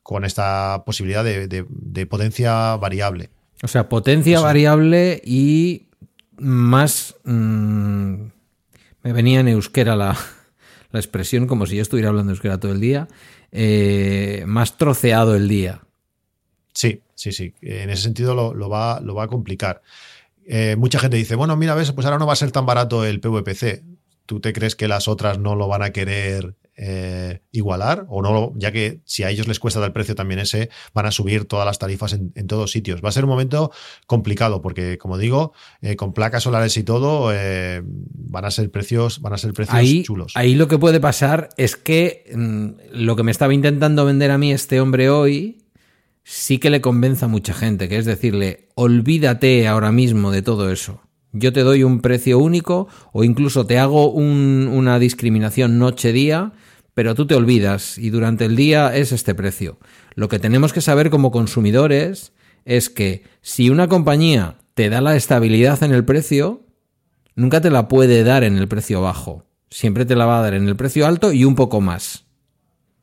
con esta posibilidad de, de, de, potencia variable. O sea, potencia variable y más... Mmm, me venía en euskera la, la, expresión, como si yo estuviera hablando euskera todo el día, eh, más troceado el día. Sí, sí, sí. En ese sentido lo, lo, va, lo va, a complicar. Eh, mucha gente dice, bueno, mira, ves, pues ahora no va a ser tan barato el PVPC. ¿Tú te crees que las otras no lo van a querer eh, igualar o no, ya que si a ellos les cuesta el precio también ese, van a subir todas las tarifas en, en todos sitios. Va a ser un momento complicado porque, como digo, eh, con placas solares y todo, eh, van a ser precios, van a ser precios ahí, chulos. Ahí lo que puede pasar es que mmm, lo que me estaba intentando vender a mí este hombre hoy sí que le convenza a mucha gente, que es decirle, olvídate ahora mismo de todo eso. Yo te doy un precio único o incluso te hago un, una discriminación noche-día, pero tú te olvidas y durante el día es este precio. Lo que tenemos que saber como consumidores es que si una compañía te da la estabilidad en el precio, nunca te la puede dar en el precio bajo. Siempre te la va a dar en el precio alto y un poco más.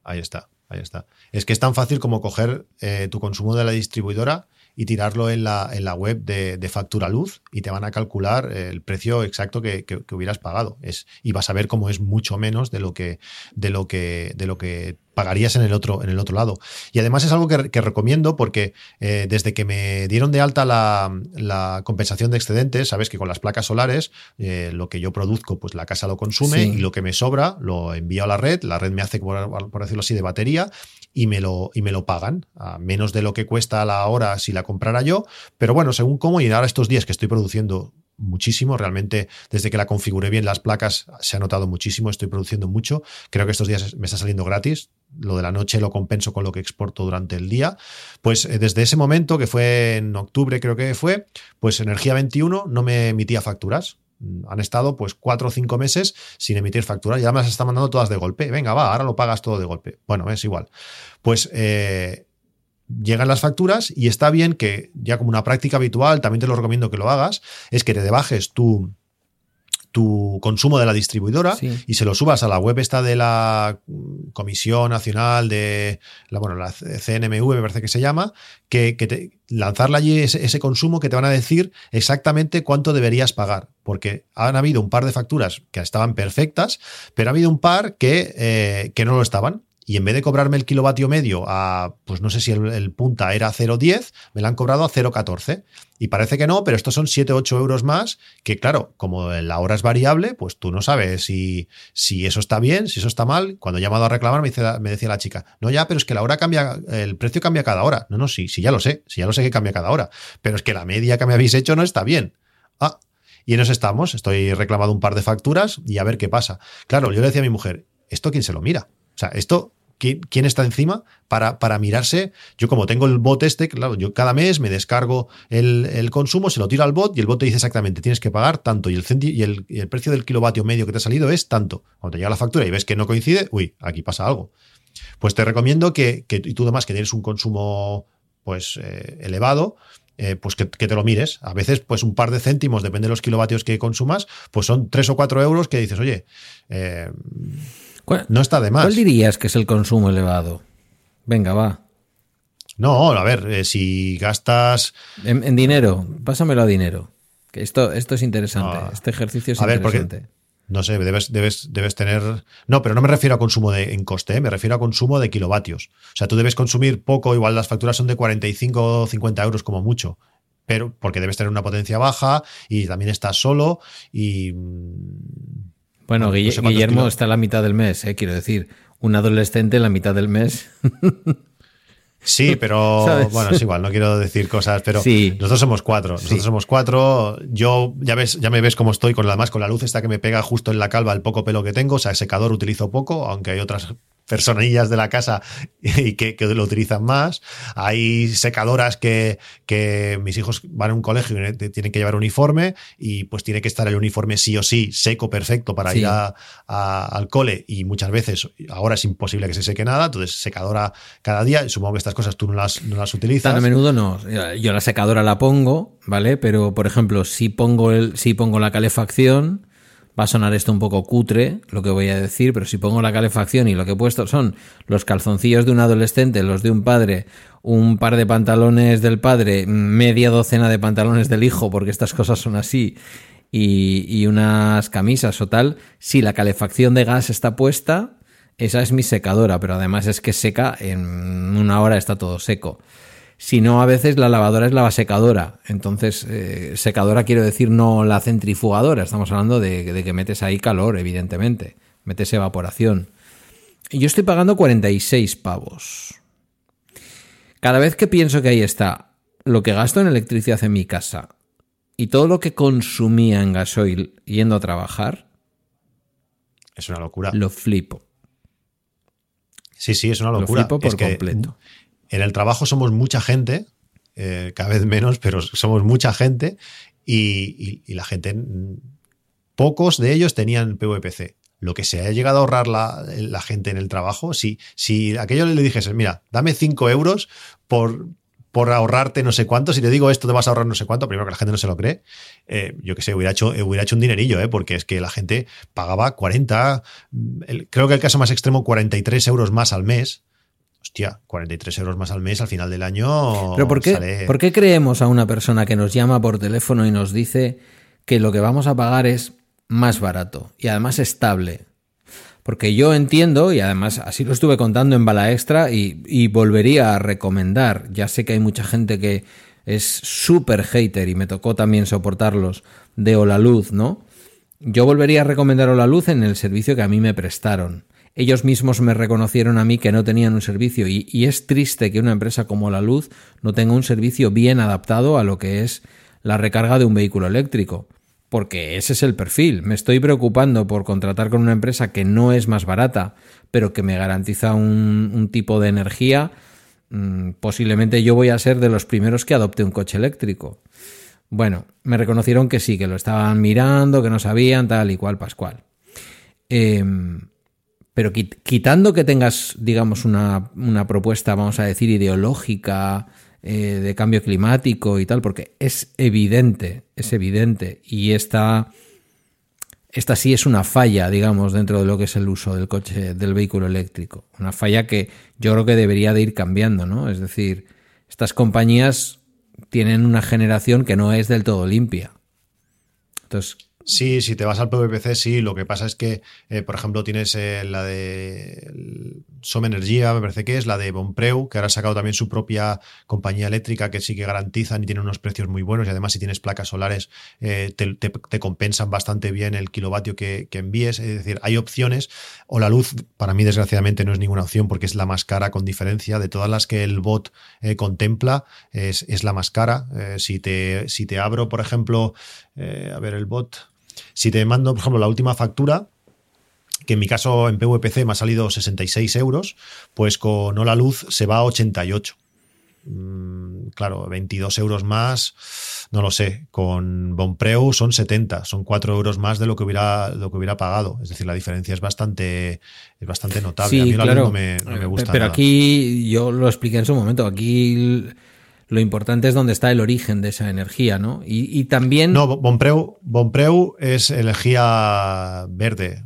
Ahí está, ahí está. Es que es tan fácil como coger eh, tu consumo de la distribuidora y tirarlo en la, en la web de, de, Factura Luz y te van a calcular el precio exacto que, que, que, hubieras pagado. Es, y vas a ver cómo es mucho menos de lo que, de lo que, de lo que pagarías en el otro, en el otro lado. Y además es algo que, que recomiendo porque eh, desde que me dieron de alta la, la, compensación de excedentes, sabes que con las placas solares eh, lo que yo produzco, pues la casa lo consume sí. y lo que me sobra lo envío a la red, la red me hace, por, por decirlo así, de batería y me lo, y me lo pagan a menos de lo que cuesta la hora si la comprara yo. Pero bueno, según cómo, y ahora estos días que estoy produciendo muchísimo. Realmente, desde que la configuré bien las placas, se ha notado muchísimo. Estoy produciendo mucho. Creo que estos días me está saliendo gratis. Lo de la noche lo compenso con lo que exporto durante el día. Pues eh, desde ese momento, que fue en octubre, creo que fue, pues Energía 21 no me emitía facturas. Han estado pues cuatro o cinco meses sin emitir facturas. Ya me las está mandando todas de golpe. Venga, va, ahora lo pagas todo de golpe. Bueno, es igual. Pues eh, llegan las facturas y está bien que ya como una práctica habitual, también te lo recomiendo que lo hagas, es que te debajes tu, tu consumo de la distribuidora sí. y se lo subas a la web esta de la Comisión Nacional de la, bueno, la CNMV, me parece que se llama, que, que te, lanzarle allí ese, ese, consumo que te van a decir exactamente cuánto deberías pagar. Porque han habido un par de facturas que estaban perfectas, pero ha habido un par que, eh, que no lo estaban y en vez de cobrarme el kilovatio medio a, pues no sé si el, punta era 0,10, me la han cobrado a 0,14. Y parece que no, pero estos son 7, 8 euros más, que claro, como la hora es variable, pues tú no sabes si, si eso está bien, si eso está mal. Cuando he llamado a reclamar, me, dice, me decía la chica, no, ya, pero es que la hora cambia, el precio cambia cada hora. No, no, sí, sí, ya lo sé, sí, ya lo sé que cambia cada hora, pero es que la media que me habéis hecho no está bien. Ah, y en eso estamos, estoy reclamando un par de facturas y a ver qué pasa. Claro, yo le decía a mi mujer, ¿esto quién se lo mira? O sea, esto quién está encima para, para, mirarse. Yo como tengo el bot este, claro, yo cada mes me descargo el, el, consumo, se lo tiro al bot y el bot te dice exactamente, tienes que pagar tanto y el, y el, y el precio del kilovatio medio que te ha salido es tanto. Cuando te llega la factura y ves que no coincide, uy, aquí pasa algo. Pues te recomiendo que, que tú además que tienes un consumo pues eh, elevado, eh, pues que, que, te lo mires. A veces, pues un par de céntimos, depende de los kilovatios que consumas, pues son tres o cuatro euros que dices, oye, eh, no está de más. ¿Cuál dirías que es el consumo elevado? Venga, va. No, a ver, eh, si gastas. En, en, dinero, pásamelo a dinero. Que esto, esto es interesante. Ah. Este ejercicio es a interesante. Ver, porque, no sé, debes, debes, debes tener. No, pero no me refiero a consumo de, en coste, ¿eh? me refiero a consumo de kilovatios. O sea, tú debes consumir poco, igual las facturas son de 45 o 50 euros como mucho pero porque debes tener una potencia baja y también estás solo y bueno, bueno no sé Guillermo está a la mitad del mes, eh, quiero decir, un adolescente en la mitad del mes. Sí, pero ¿Sabes? bueno, es igual, no quiero decir cosas, pero sí. nosotros somos cuatro. Nosotros sí. somos cuatro. Yo ya ves, ya me ves cómo estoy con la más con la luz esta que me pega justo en la calva el poco pelo que tengo. O sea, secador utilizo poco, aunque hay otras personillas de la casa y que, que, lo utilizan más. Hay secadoras que, que, mis hijos van a un colegio y tienen que llevar uniforme y pues tiene que estar el uniforme sí o sí seco, perfecto para sí. ir a, a, al cole y muchas veces ahora es imposible que se seque nada, entonces secadora cada día supongo que estas cosas tú no las, no las utilizas. Tan a menudo no, yo la secadora la pongo, ¿vale? Pero por ejemplo, si pongo, el, si pongo la calefacción Va a sonar esto un poco cutre, lo que voy a decir, pero si pongo la calefacción y lo que he puesto son los calzoncillos de un adolescente, los de un padre, un par de pantalones del padre, media docena de pantalones del hijo, porque estas cosas son así, y, y unas camisas o tal, si la calefacción de gas está puesta, esa es mi secadora, pero además es que seca, en una hora está todo seco. Si no, a veces la lavadora es la secadora. Entonces, eh, secadora quiero decir no la centrifugadora. Estamos hablando de, de, que metes ahí calor, evidentemente. Metes evaporación. Y yo estoy pagando 46 pavos. Cada vez que pienso que ahí está lo que gasto en electricidad en mi casa y todo lo que consumía en gasoil yendo a trabajar. Es una locura. Lo flipo. Sí, sí, es una locura. Lo flipo por es que completo en el trabajo somos mucha gente, eh, cada vez menos, pero somos mucha gente y, la gente, pocos de ellos tenían PVPC. Lo que se ha llegado a ahorrar la, gente en el trabajo, si, si aquello le dijese, mira, dame 5 euros por, por ahorrarte no sé cuánto, si te digo esto te vas a ahorrar no sé cuánto, primero que la gente no se lo cree, eh, yo que sé, hubiera hecho, hubiera hecho un dinerillo, ¿eh? porque es que la gente pagaba 40, el, creo que el caso más extremo, 43 euros más al mes hostia, 43 euros más al mes al final del año. Pero ¿por qué, ¿por qué creemos a una persona que nos llama por teléfono y nos dice que lo que vamos a pagar es más barato y además estable? Porque yo entiendo, y además así lo estuve contando en Bala Extra, y, volvería a recomendar, ya sé que hay mucha gente que es súper hater y me tocó también soportarlos, de Ola Luz, ¿no? Yo volvería a recomendar Ola Luz en el servicio que a mí me prestaron. Ellos mismos me reconocieron a mí que no tenían un servicio y, es triste que una empresa como La Luz no tenga un servicio bien adaptado a lo que es la recarga de un vehículo eléctrico porque ese es el perfil. Me estoy preocupando por contratar con una empresa que no es más barata, pero que me garantiza un, tipo de energía. Mm, posiblemente yo voy a ser de los primeros que adopte un coche eléctrico. Bueno, me reconocieron que sí, que lo estaban mirando, que no sabían, tal y cual, pascual. Em, pero quitando que tengas, digamos, una, una propuesta, vamos a decir, ideológica, eh, de cambio climático y tal, porque es evidente, es evidente. Y esta, esta sí es una falla, digamos, dentro de lo que es el uso del coche, del vehículo eléctrico. Una falla que yo creo que debería de ir cambiando, ¿no? Es decir, estas compañías tienen una generación que no es del todo limpia. Entonces, Sí, si te vas al PVPC, sí. Lo que pasa es que, eh, por ejemplo, tienes eh, la de Som Energía, me parece que es, la de Bonpreu, que ahora ha sacado también su propia compañía eléctrica que sí que garantizan y tienen unos precios muy buenos. Y además, si tienes placas solares, eh, te, compensan bastante bien el kilovatio que, envíes. Es decir, hay opciones. O la luz, para mí, desgraciadamente, no es ninguna opción porque es la más cara con diferencia. De todas las que el bot contempla, es, es, la más cara. si, te, si te abro, por ejemplo, a ver, el bot. Si te mando, por ejemplo, la última factura, que en mi caso en PVPC me ha salido 66 euros, pues con Hola Luz se va a 88. Mm, claro, 22 euros más, no lo sé. Con Bonpreu son 70, son 4 euros más de lo que hubiera, lo que hubiera pagado. Es decir, la diferencia es bastante, es bastante notable. a mí claro, no me, no me gusta. Pero aquí yo lo expliqué en su momento. Aquí lo importante es dónde está el origen de esa energía, ¿no? Y, también... No, Bonpreu, Bonpreu es energía verde.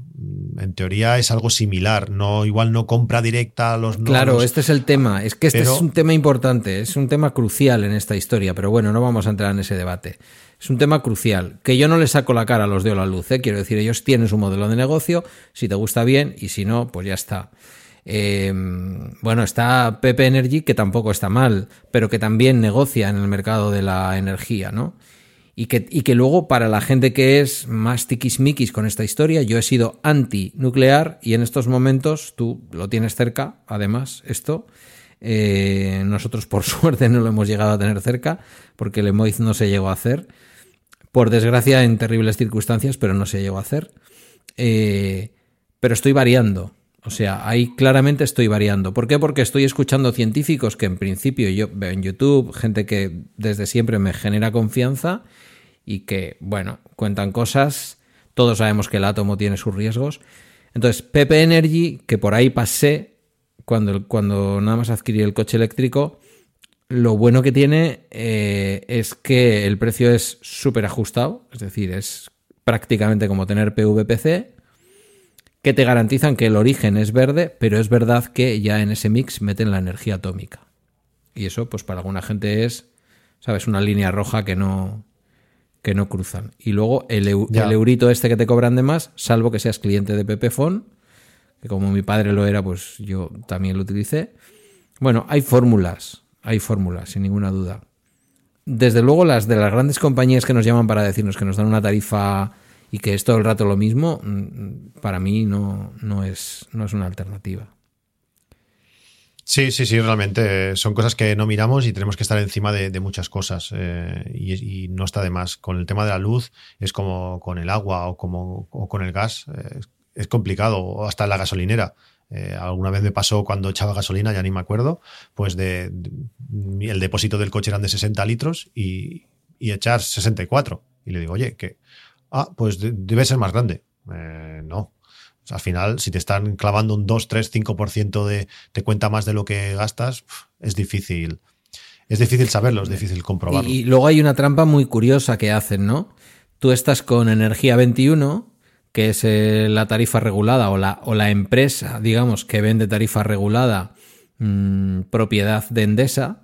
En teoría es algo similar, no igual no compra directa a los Claro, este es el tema, es que este es un tema importante, es un tema crucial en esta historia, pero bueno, no vamos a entrar en ese debate. Es un tema crucial, que yo no le saco la cara a los de la luz, ¿eh? quiero decir, ellos tienen su modelo de negocio, si te gusta bien y si no, pues ya está. Em, bueno, está Pepe Energy, que tampoco está mal, pero que también negocia en el mercado de la energía, ¿no? Y que, y que luego, para la gente que es más tiquismiquis con esta historia, yo he sido anti-nuclear y en estos momentos tú lo tienes cerca, además, esto. Eh, nosotros, por suerte, no lo hemos llegado a tener cerca, porque el Emoiz no se llegó a hacer. Por desgracia, en terribles circunstancias, pero no se llegó a hacer. Eh, pero estoy variando. O sea, ahí claramente estoy variando. ¿Por qué? Porque estoy escuchando científicos que en principio yo veo en YouTube, gente que desde siempre me genera confianza y que, bueno, cuentan cosas. Todos sabemos que el átomo tiene sus riesgos. Entonces, Pepe Energy, que por ahí pasé cuando, cuando nada más adquirí el coche eléctrico, lo bueno que tiene eh, es que el precio es súper ajustado, es decir, es prácticamente como tener PVPC que te garantizan que el origen es verde, pero es verdad que ya en ese mix meten la energía atómica. Y eso, pues para alguna gente es, ¿sabes? Una línea roja que no, que no cruzan. Y luego el, eurito este que te cobran de más, salvo que seas cliente de Pepefon, que como mi padre lo era, pues yo también lo utilicé. Bueno, hay fórmulas, hay fórmulas, sin ninguna duda. Desde luego las de las grandes compañías que nos llaman para decirnos que nos dan una tarifa y que es todo el rato lo mismo, mm, para mí no, no, es, no es una alternativa. Sí, sí, sí, realmente son cosas que no miramos y tenemos que estar encima de, muchas cosas eh, y, no está de más. Con el tema de la luz es como con el agua o, como, con el gas, eh, es complicado, o hasta la gasolinera. Eh, alguna vez me pasó cuando echaba gasolina, ya ni me acuerdo, pues de, el depósito del coche eran de 60 litros y, y echar 64. Y le digo, oye, que ah, pues debe ser más grande. Eh, no. al final, si te están clavando un 2, 3, 5% de te cuenta más de lo que gastas, es difícil. Es difícil saberlo, es difícil comprobarlo. Y, luego hay una trampa muy curiosa que hacen, ¿no? Tú estás con Energía 21, que es eh, la tarifa regulada o la, o la empresa, digamos, que vende tarifa regulada mm, propiedad de Endesa.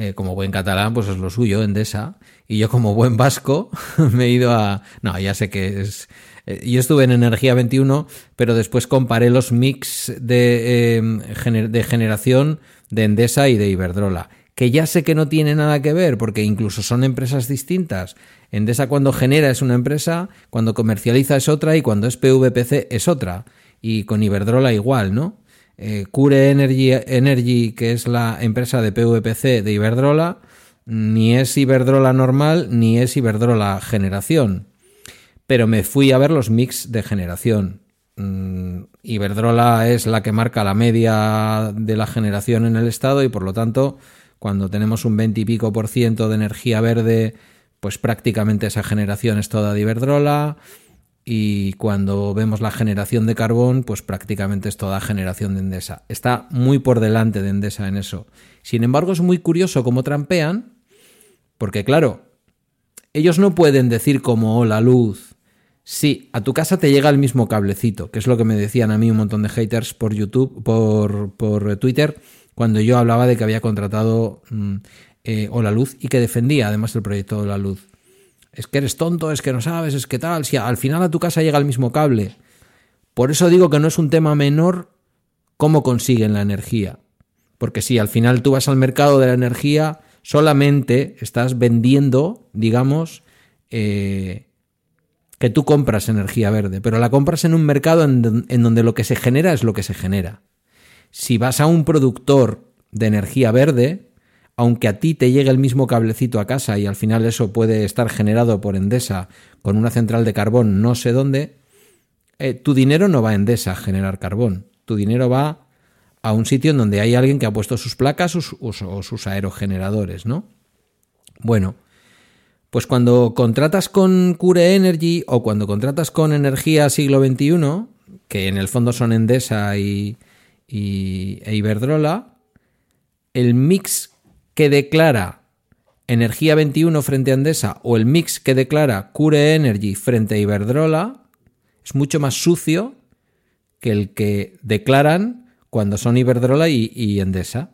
Eh, como buen catalán, pues es lo suyo, Endesa. Y yo como buen vasco me he ido a... No, ya sé que es... Eh, yo estuve en Energía 21, pero después comparé los mix de, eh, de generación de Endesa y de Iberdrola que ya sé que no tiene nada que ver, porque incluso son empresas distintas. Endesa cuando genera es una empresa, cuando comercializa es otra y cuando es PVPC es otra. Y con Iberdrola igual, ¿no? Eh, Cure Energy, Energy, que es la empresa de PVPC de Iberdrola, ni es Iberdrola normal ni es Iberdrola generación. Pero me fui a ver los mix de generación. Mm, Iberdrola es la que marca la media de la generación en el estado y por lo tanto cuando tenemos un 20 y pico por ciento de energía verde, pues prácticamente esa generación es toda de Iberdrola. Y cuando vemos la generación de carbón, pues prácticamente es toda generación de Endesa. Está muy por delante de Endesa en eso. Sin embargo, es muy curioso cómo trampean, porque claro, ellos no pueden decir como la luz, sí, a tu casa te llega el mismo cablecito, que es lo que me decían a mí un montón de haters por YouTube, por, por Twitter, cuando yo hablaba de que había contratado mm, eh, Luz y que defendía además el proyecto de la Luz. Es que eres tonto, es que no sabes, es que tal, si al final a tu casa llega el mismo cable. Por eso digo que no es un tema menor cómo consiguen la energía. Porque si al final tú vas al mercado de la energía, solamente estás vendiendo, digamos, eh, que tú compras energía verde, pero la compras en un mercado en, donde lo que se genera es lo que se genera. Si vas a un productor de energía verde, aunque a ti te llegue el mismo cablecito a casa y al final eso puede estar generado por Endesa con una central de carbón no sé dónde, eh, tu dinero no va a Endesa a generar carbón. Tu dinero va a un sitio en donde hay alguien que ha puesto sus placas o, sus aerogeneradores, ¿no? Bueno, pues cuando contratas con Cure Energy o cuando contratas con Energía Siglo XXI, que en el fondo son Endesa y, e Iberdrola, el mix que declara Energía 21 frente a Endesa o el mix que declara Cure Energy frente a Iberdrola es mucho más sucio que el que declaran cuando son Iberdrola y, Endesa.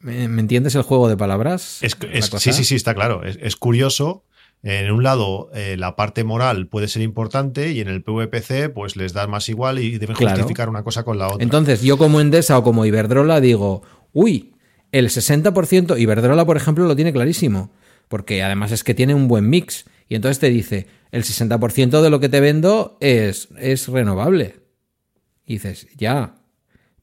¿Me, entiendes el juego de palabras? sí, sí, sí, está claro. es curioso en un lado, eh, la parte moral puede ser importante y en el PVPC, pues les da más igual y deben justificar una cosa con la otra. Entonces, yo como Endesa o como Iberdrola digo, uy, el 60%, Iberdrola, por ejemplo, lo tiene clarísimo, porque además es que tiene un buen mix. Y entonces te dice, el 60% de lo que te vendo es, es renovable. Y dices, ya,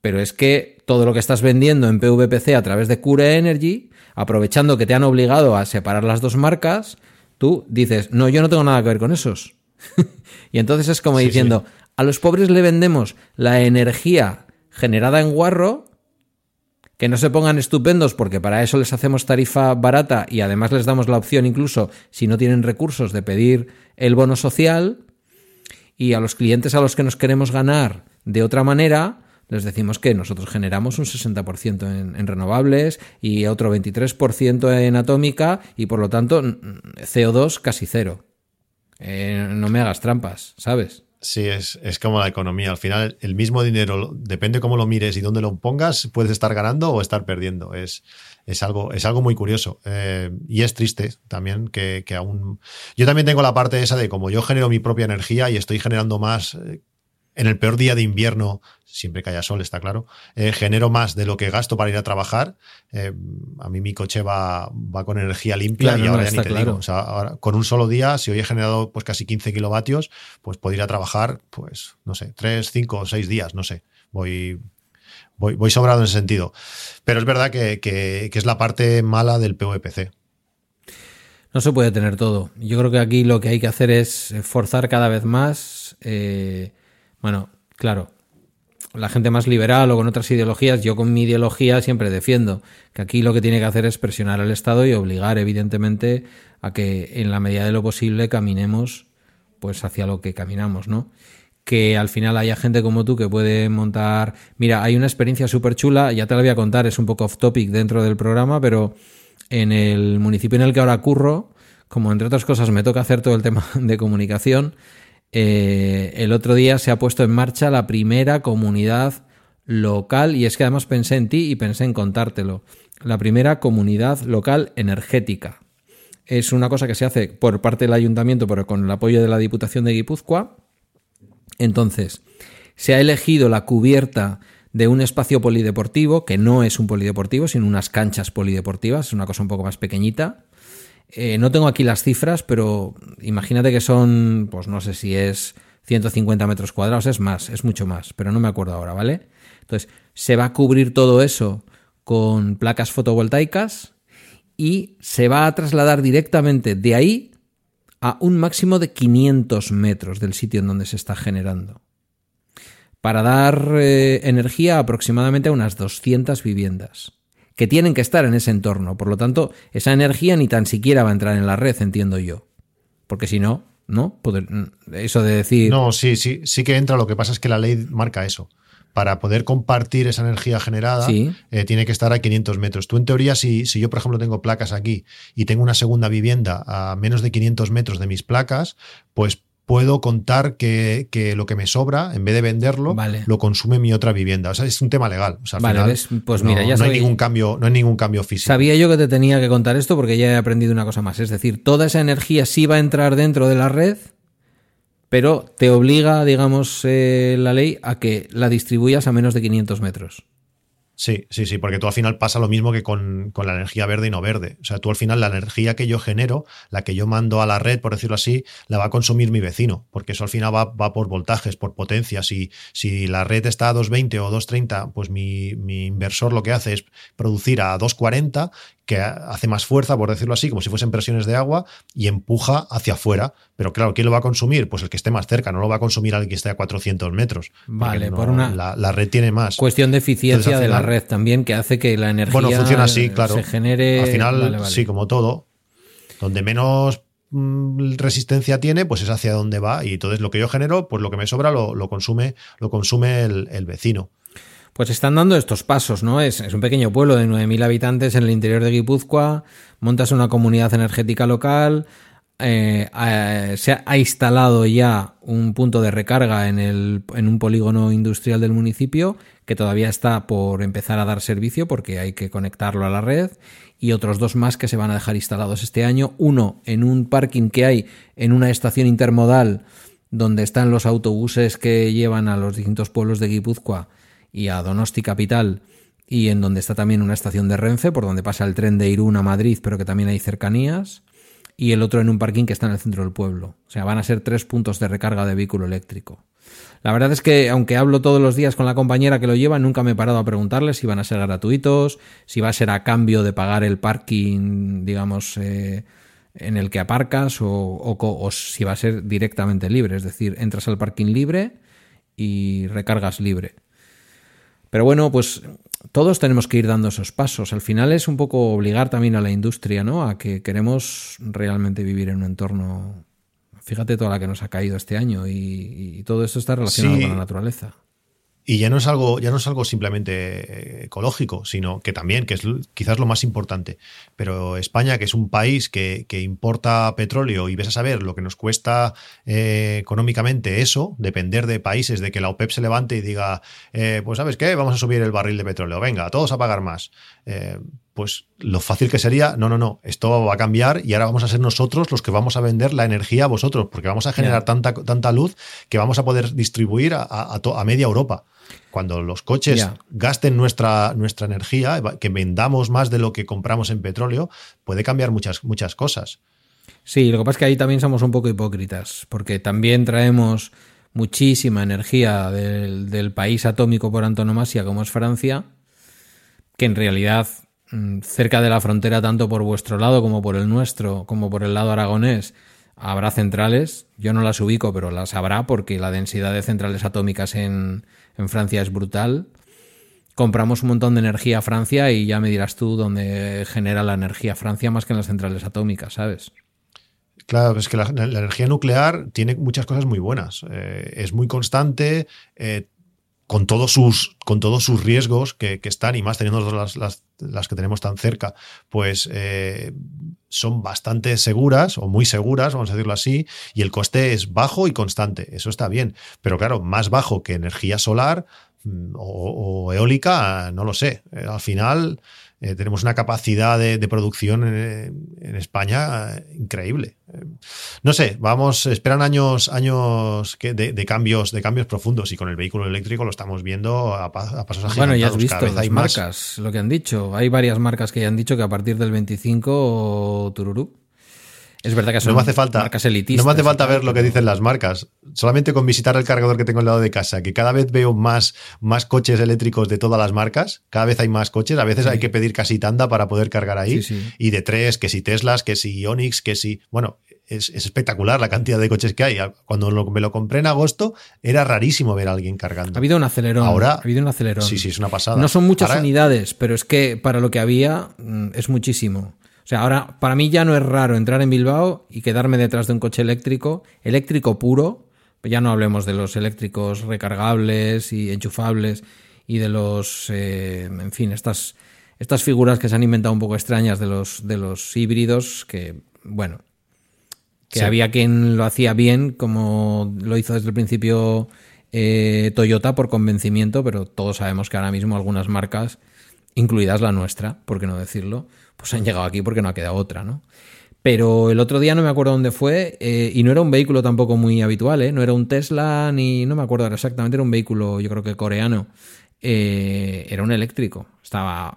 pero es que todo lo que estás vendiendo en PVPC a través de Cure Energy, aprovechando que te han obligado a separar las dos marcas, tú dices, no, yo no tengo nada que ver con esos. y entonces es como diciendo, a los pobres le vendemos la energía generada en guarro, que no se pongan estupendos porque para eso les hacemos tarifa barata y además les damos la opción incluso, si no tienen recursos, de pedir el bono social. Y a los clientes a los que nos queremos ganar de otra manera, les decimos que nosotros generamos un 60% en, renovables y otro 23% en atómica y por lo tanto CO2 casi cero. Eh, no me hagas trampas, ¿sabes? Sí, es, es, como la economía. Al final, el mismo dinero, depende cómo lo mires y dónde lo pongas, puedes estar ganando o estar perdiendo. Es, es, algo, es algo muy curioso. Eh, y es triste también que, que, aún. Yo también tengo la parte esa de como yo genero mi propia energía y estoy generando más eh, en el peor día de invierno, siempre que haya sol, está claro, eh, genero más de lo que gasto para ir a trabajar. Eh, a mí mi coche va, va con energía limpia y ahora ya ni te digo. O sea, ahora, con un solo día, si hoy he generado pues casi 15 kilovatios, pues puedo ir a trabajar, pues, no sé, 3, 5 o 6 días, no sé. Voy, voy, voy sobrado en ese sentido. Pero es verdad que, que, es la parte mala del PVPC. No se puede tener todo. Yo creo que aquí lo que hay que hacer es forzar cada vez más. Eh, bueno, claro, la gente más liberal o con otras ideologías, yo con mi ideología siempre defiendo que aquí lo que tiene que hacer es presionar al Estado y obligar, evidentemente, a que en la medida de lo posible caminemos pues hacia lo que caminamos, ¿no? Que al final haya gente como tú que puede montar. Mira, hay una experiencia súper chula, ya te la voy a contar, es un poco off topic dentro del programa, pero en el municipio en el que ahora curro, como entre otras cosas me toca hacer todo el tema de comunicación, eh, el otro día se ha puesto en marcha la primera comunidad local, y es que además pensé en ti y pensé en contártelo. La primera comunidad local energética. Es una cosa que se hace por parte del ayuntamiento, pero con el apoyo de la Diputación de Guipúzcoa. Entonces, se ha elegido la cubierta de un espacio polideportivo, que no es un polideportivo, sino unas canchas polideportivas, es una cosa un poco más pequeñita. Eh, no tengo aquí las cifras, pero imagínate que son, pues no sé si es 150 metros cuadrados, es más, es mucho más, pero no me acuerdo ahora, ¿vale? Entonces, se va a cubrir todo eso con placas fotovoltaicas y se va a trasladar directamente de ahí a un máximo de 500 metros del sitio en donde se está generando para dar eh, energía aproximadamente a unas 200 viviendas que tienen que estar en ese entorno. Por lo tanto, esa energía ni tan siquiera va a entrar en la red, entiendo yo. Porque si no, ¿no? Mm, eso de decir... No, sí, sí, sí que entra. Lo que pasa es que la ley marca eso. Para poder compartir esa energía generada, eh, tiene que estar a 500 metros. Tú, en teoría, si, si yo, por ejemplo, tengo placas aquí y tengo una segunda vivienda a menos de 500 metros de mis placas, pues puedo contar que, lo que me sobra, en vez de venderlo, lo consume mi otra vivienda. O sea, es un tema legal. O sea, vale, pues mira, ya no hay ningún cambio, no hay ningún cambio físico. Sabía yo que te tenía que contar esto porque ya he aprendido una cosa más. Es decir, toda esa energía sí va a entrar dentro de la red, pero te obliga, digamos, eh, la ley a que la distribuyas a menos de 500 metros. Sí, sí, sí, porque tú al final pasa lo mismo que con, la energía verde y no verde. O sea, tú al final la energía que yo genero, la que yo mando a la red, por decirlo así, la va a consumir mi vecino, porque eso al final va, va por voltajes, por potencia. Si, si la red está a 220 o 230, pues mi, mi inversor lo que hace es producir a 240 que hace más fuerza, por decirlo así, como si fuesen presiones de agua, y empuja hacia afuera. Pero claro, ¿quién lo va a consumir? Pues el que esté más cerca, no lo va a consumir alguien que esté a 400 metros. Vale, por una. La, red tiene más. Cuestión de eficiencia de la red también, que hace que la energía bueno, funciona así, claro. se genere. Al final, sí, como todo. Donde menos mm, resistencia tiene, pues es hacia dónde va. Y entonces lo que yo genero, pues lo que me sobra lo, consume, lo consume el vecino pues están dando estos pasos, ¿no? Es, un pequeño pueblo de 9.000 habitantes en el interior de Guipúzcoa, montas una comunidad energética local, eh, se ha, instalado ya un punto de recarga en, el, en un polígono industrial del municipio que todavía está por empezar a dar servicio porque hay que conectarlo a la red y otros dos más que se van a dejar instalados este año, uno en un parking que hay en una estación intermodal donde están los autobuses que llevan a los distintos pueblos de Guipúzcoa y a Donosti Capital y en donde está también una estación de Renfe, por donde pasa el tren de Irún a Madrid, pero que también hay cercanías, y el otro en un parking que está en el centro del pueblo. O sea, van a ser tres puntos de recarga de vehículo eléctrico. La verdad es que, aunque hablo todos los días con la compañera que lo lleva, nunca me he parado a preguntarle si van a ser gratuitos, si va a ser a cambio de pagar el parking, digamos, eh, en el que aparcas, o, o si va a ser directamente libre. Es decir, entras al parking libre y recargas libre. Pero bueno, pues todos tenemos que ir dando esos pasos. Al final es un poco obligar también a la industria, ¿no? A que queremos realmente vivir en un entorno. Fíjate toda la que nos ha caído este año y, todo esto está relacionado con la naturaleza. Y ya no es algo, ya no es algo simplemente eh, ecológico, sino que también, que es quizás lo más importante. Pero España, que es un país que, importa petróleo y ves a saber lo que nos cuesta eh, económicamente eso, depender de países, de que la OPEP se levante y diga, eh, pues sabes qué, vamos a subir el barril de petróleo, venga, todos a pagar más pues lo fácil que sería, no, no, no, esto va a cambiar y ahora vamos a ser nosotros los que vamos a vender la energía a vosotros, porque vamos a generar tanta, tanta luz que vamos a poder distribuir a, a, media Europa. Cuando los coches gasten nuestra, nuestra energía, que vendamos más de lo que compramos en petróleo, puede cambiar muchas, muchas cosas. Sí, lo que pasa es que ahí también somos un poco hipócritas, porque también traemos muchísima energía del, del país atómico por antonomasia como es Francia, que en realidad cerca de la frontera, tanto por vuestro lado como por el nuestro, como por el lado aragonés, habrá centrales. Yo no las ubico, pero las habrá porque la densidad de centrales atómicas en, Francia es brutal. Compramos un montón de energía a Francia y ya me dirás tú dónde genera la energía Francia más que en las centrales atómicas, ¿sabes? Claro, es que la, energía nuclear tiene muchas cosas muy buenas. Eh, es muy constante, eh, con todos sus, con todos sus riesgos que, están, y más teniendo las, las, que tenemos tan cerca, pues eh, son bastante seguras o muy seguras, vamos a decirlo así, y el coste es bajo y constante. Eso está bien. Pero claro, más bajo que energía solar mm, o, eólica, no lo sé. Eh, al final eh, tenemos una capacidad de, producción en, España eh, increíble. Eh, no sé, vamos, esperan años, años de, cambios, de cambios profundos y con el vehículo eléctrico lo estamos viendo a, pasos agigantados. Bueno, ya has visto las marcas, lo que han dicho. Hay varias marcas que ya han dicho que a partir del 25 tururú es verdad que son no me hace falta, marcas elitistas. No me hace falta ver lo que dicen las marcas. Solamente con visitar el cargador que tengo al lado de casa, que cada vez veo más, más coches eléctricos de todas las marcas, cada vez hay más coches, a veces hay que pedir casi tanda para poder cargar ahí. Y de tres, que si Teslas, que si Onix, que si... Bueno, es, espectacular la cantidad de coches que hay. Cuando me lo compré en agosto, era rarísimo ver a alguien cargando. Ha habido un acelerón. Ahora, ha habido un acelerón. Sí, sí, es una pasada. No son muchas unidades, pero es que para lo que había mm, es muchísimo. O sea, ahora para mí ya no es raro entrar en Bilbao y quedarme detrás de un coche eléctrico, eléctrico puro, ya no hablemos de los eléctricos recargables y enchufables y de los, eh, en fin, estas, estas figuras que se han inventado un poco extrañas de los, de los híbridos, que, bueno, que había quien lo hacía bien, como lo hizo desde el principio eh, Toyota por convencimiento, pero todos sabemos que ahora mismo algunas marcas, incluidas la nuestra, por qué no decirlo, pues han llegado aquí porque no ha quedado otra, ¿no? Pero el otro día no me acuerdo dónde fue eh, y no era un vehículo tampoco muy habitual, ¿eh? No era un Tesla ni, no me acuerdo exactamente, era un vehículo yo creo que coreano. Eh, era un eléctrico, estaba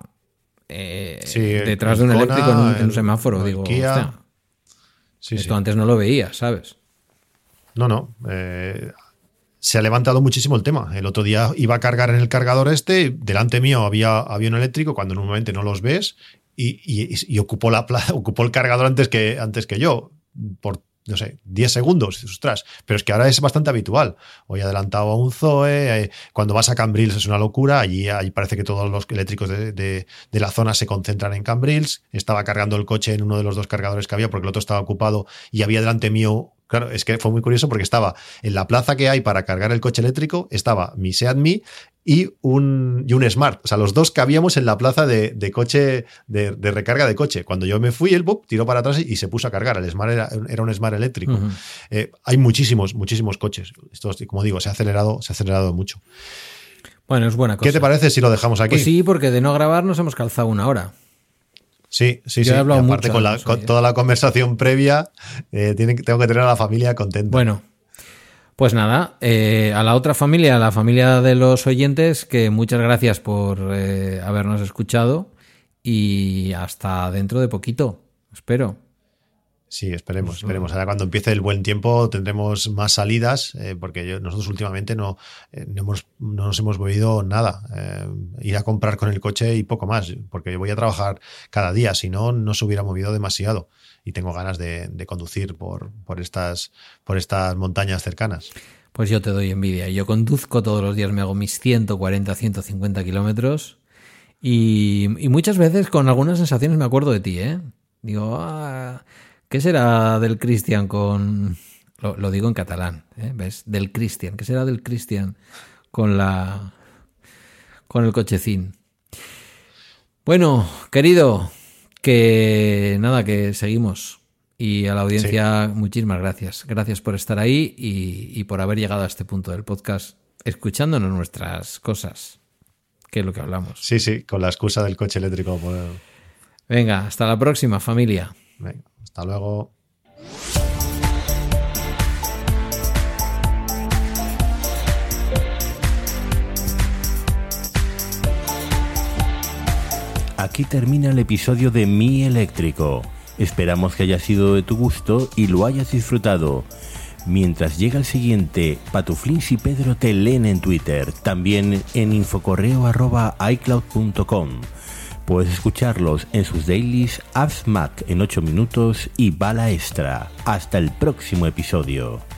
eh, detrás de un eléctrico en un, semáforo, digo, esto antes no lo veía, ¿sabes? No, no. se ha levantado muchísimo el tema. El otro día iba a cargar en el cargador este, delante mío había, había un eléctrico, cuando normalmente no los ves, y, ocupó, la, el cargador antes que, yo, por no sé, 10 segundos, ostras, pero es que ahora es bastante habitual. Hoy adelantado a un Zoe, eh, cuando vas a Cambrils es una locura, allí, parece que todos los eléctricos de, la zona se concentran en Cambrils, estaba cargando el coche en uno de los dos cargadores que había porque el otro estaba ocupado y había delante mío Claro, es que fue muy curioso porque estaba en la plaza que hay para cargar el coche eléctrico, estaba mi Seat y un, y un Smart. O sea, los dos cabíamos en la plaza de, coche, de, recarga de coche. Cuando yo me fui, el book tiró para atrás y, se puso a cargar. El Smart era, un Smart eléctrico. Eh, hay muchísimos, muchísimos coches. Esto, como digo, se ha acelerado, se ha acelerado mucho. Bueno, es buena cosa. ¿Qué te parece si lo dejamos aquí? Pues sí, porque de no grabar nos hemos calzado una hora. Sí, sí, sí. He hablado aparte con, toda la conversación previa, eh, tengo que tener a la familia contenta. Bueno, pues nada, eh, a la otra familia, a la familia de los oyentes, que muchas gracias por eh, habernos escuchado y hasta dentro de poquito, espero. Sí, esperemos, pues, esperemos. Ahora cuando empiece el buen tiempo tendremos más salidas, eh, porque nosotros últimamente no, eh, no, hemos, no, nos hemos movido nada. Eh, ir a comprar con el coche y poco más, porque voy a trabajar cada día, si no, no se hubiera movido demasiado. Y tengo ganas de, conducir por, por, estas, por estas montañas cercanas. Pues yo te doy envidia. Yo conduzco todos los días, me hago mis 140, 150 kilómetros. Y, muchas veces con algunas sensaciones me acuerdo de ti, ¿eh? Digo, ah, ¿Qué será del Cristian con... Lo, digo en catalán, ¿eh? ¿ves? Del Cristian. ¿Qué será del Cristian con la... con el cochecín? Bueno, querido, que nada, que seguimos. Y a la audiencia, muchísimas gracias. Gracias por estar ahí y, por haber llegado a este punto del podcast, escuchándonos nuestras cosas, que es lo que hablamos. Sí, sí, con la excusa del coche eléctrico. Venga, hasta la próxima, familia. Venga. Hasta luego. Aquí termina el episodio de Mi Eléctrico. Esperamos que haya sido de tu gusto y lo hayas disfrutado. Mientras llega el siguiente, Patuflins y Pedro te leen en Twitter, también en infocorreo.icloud.com. Puedes escucharlos en sus dailies Apps Mac en 8 minutos y Bala Extra. Hasta el próximo episodio.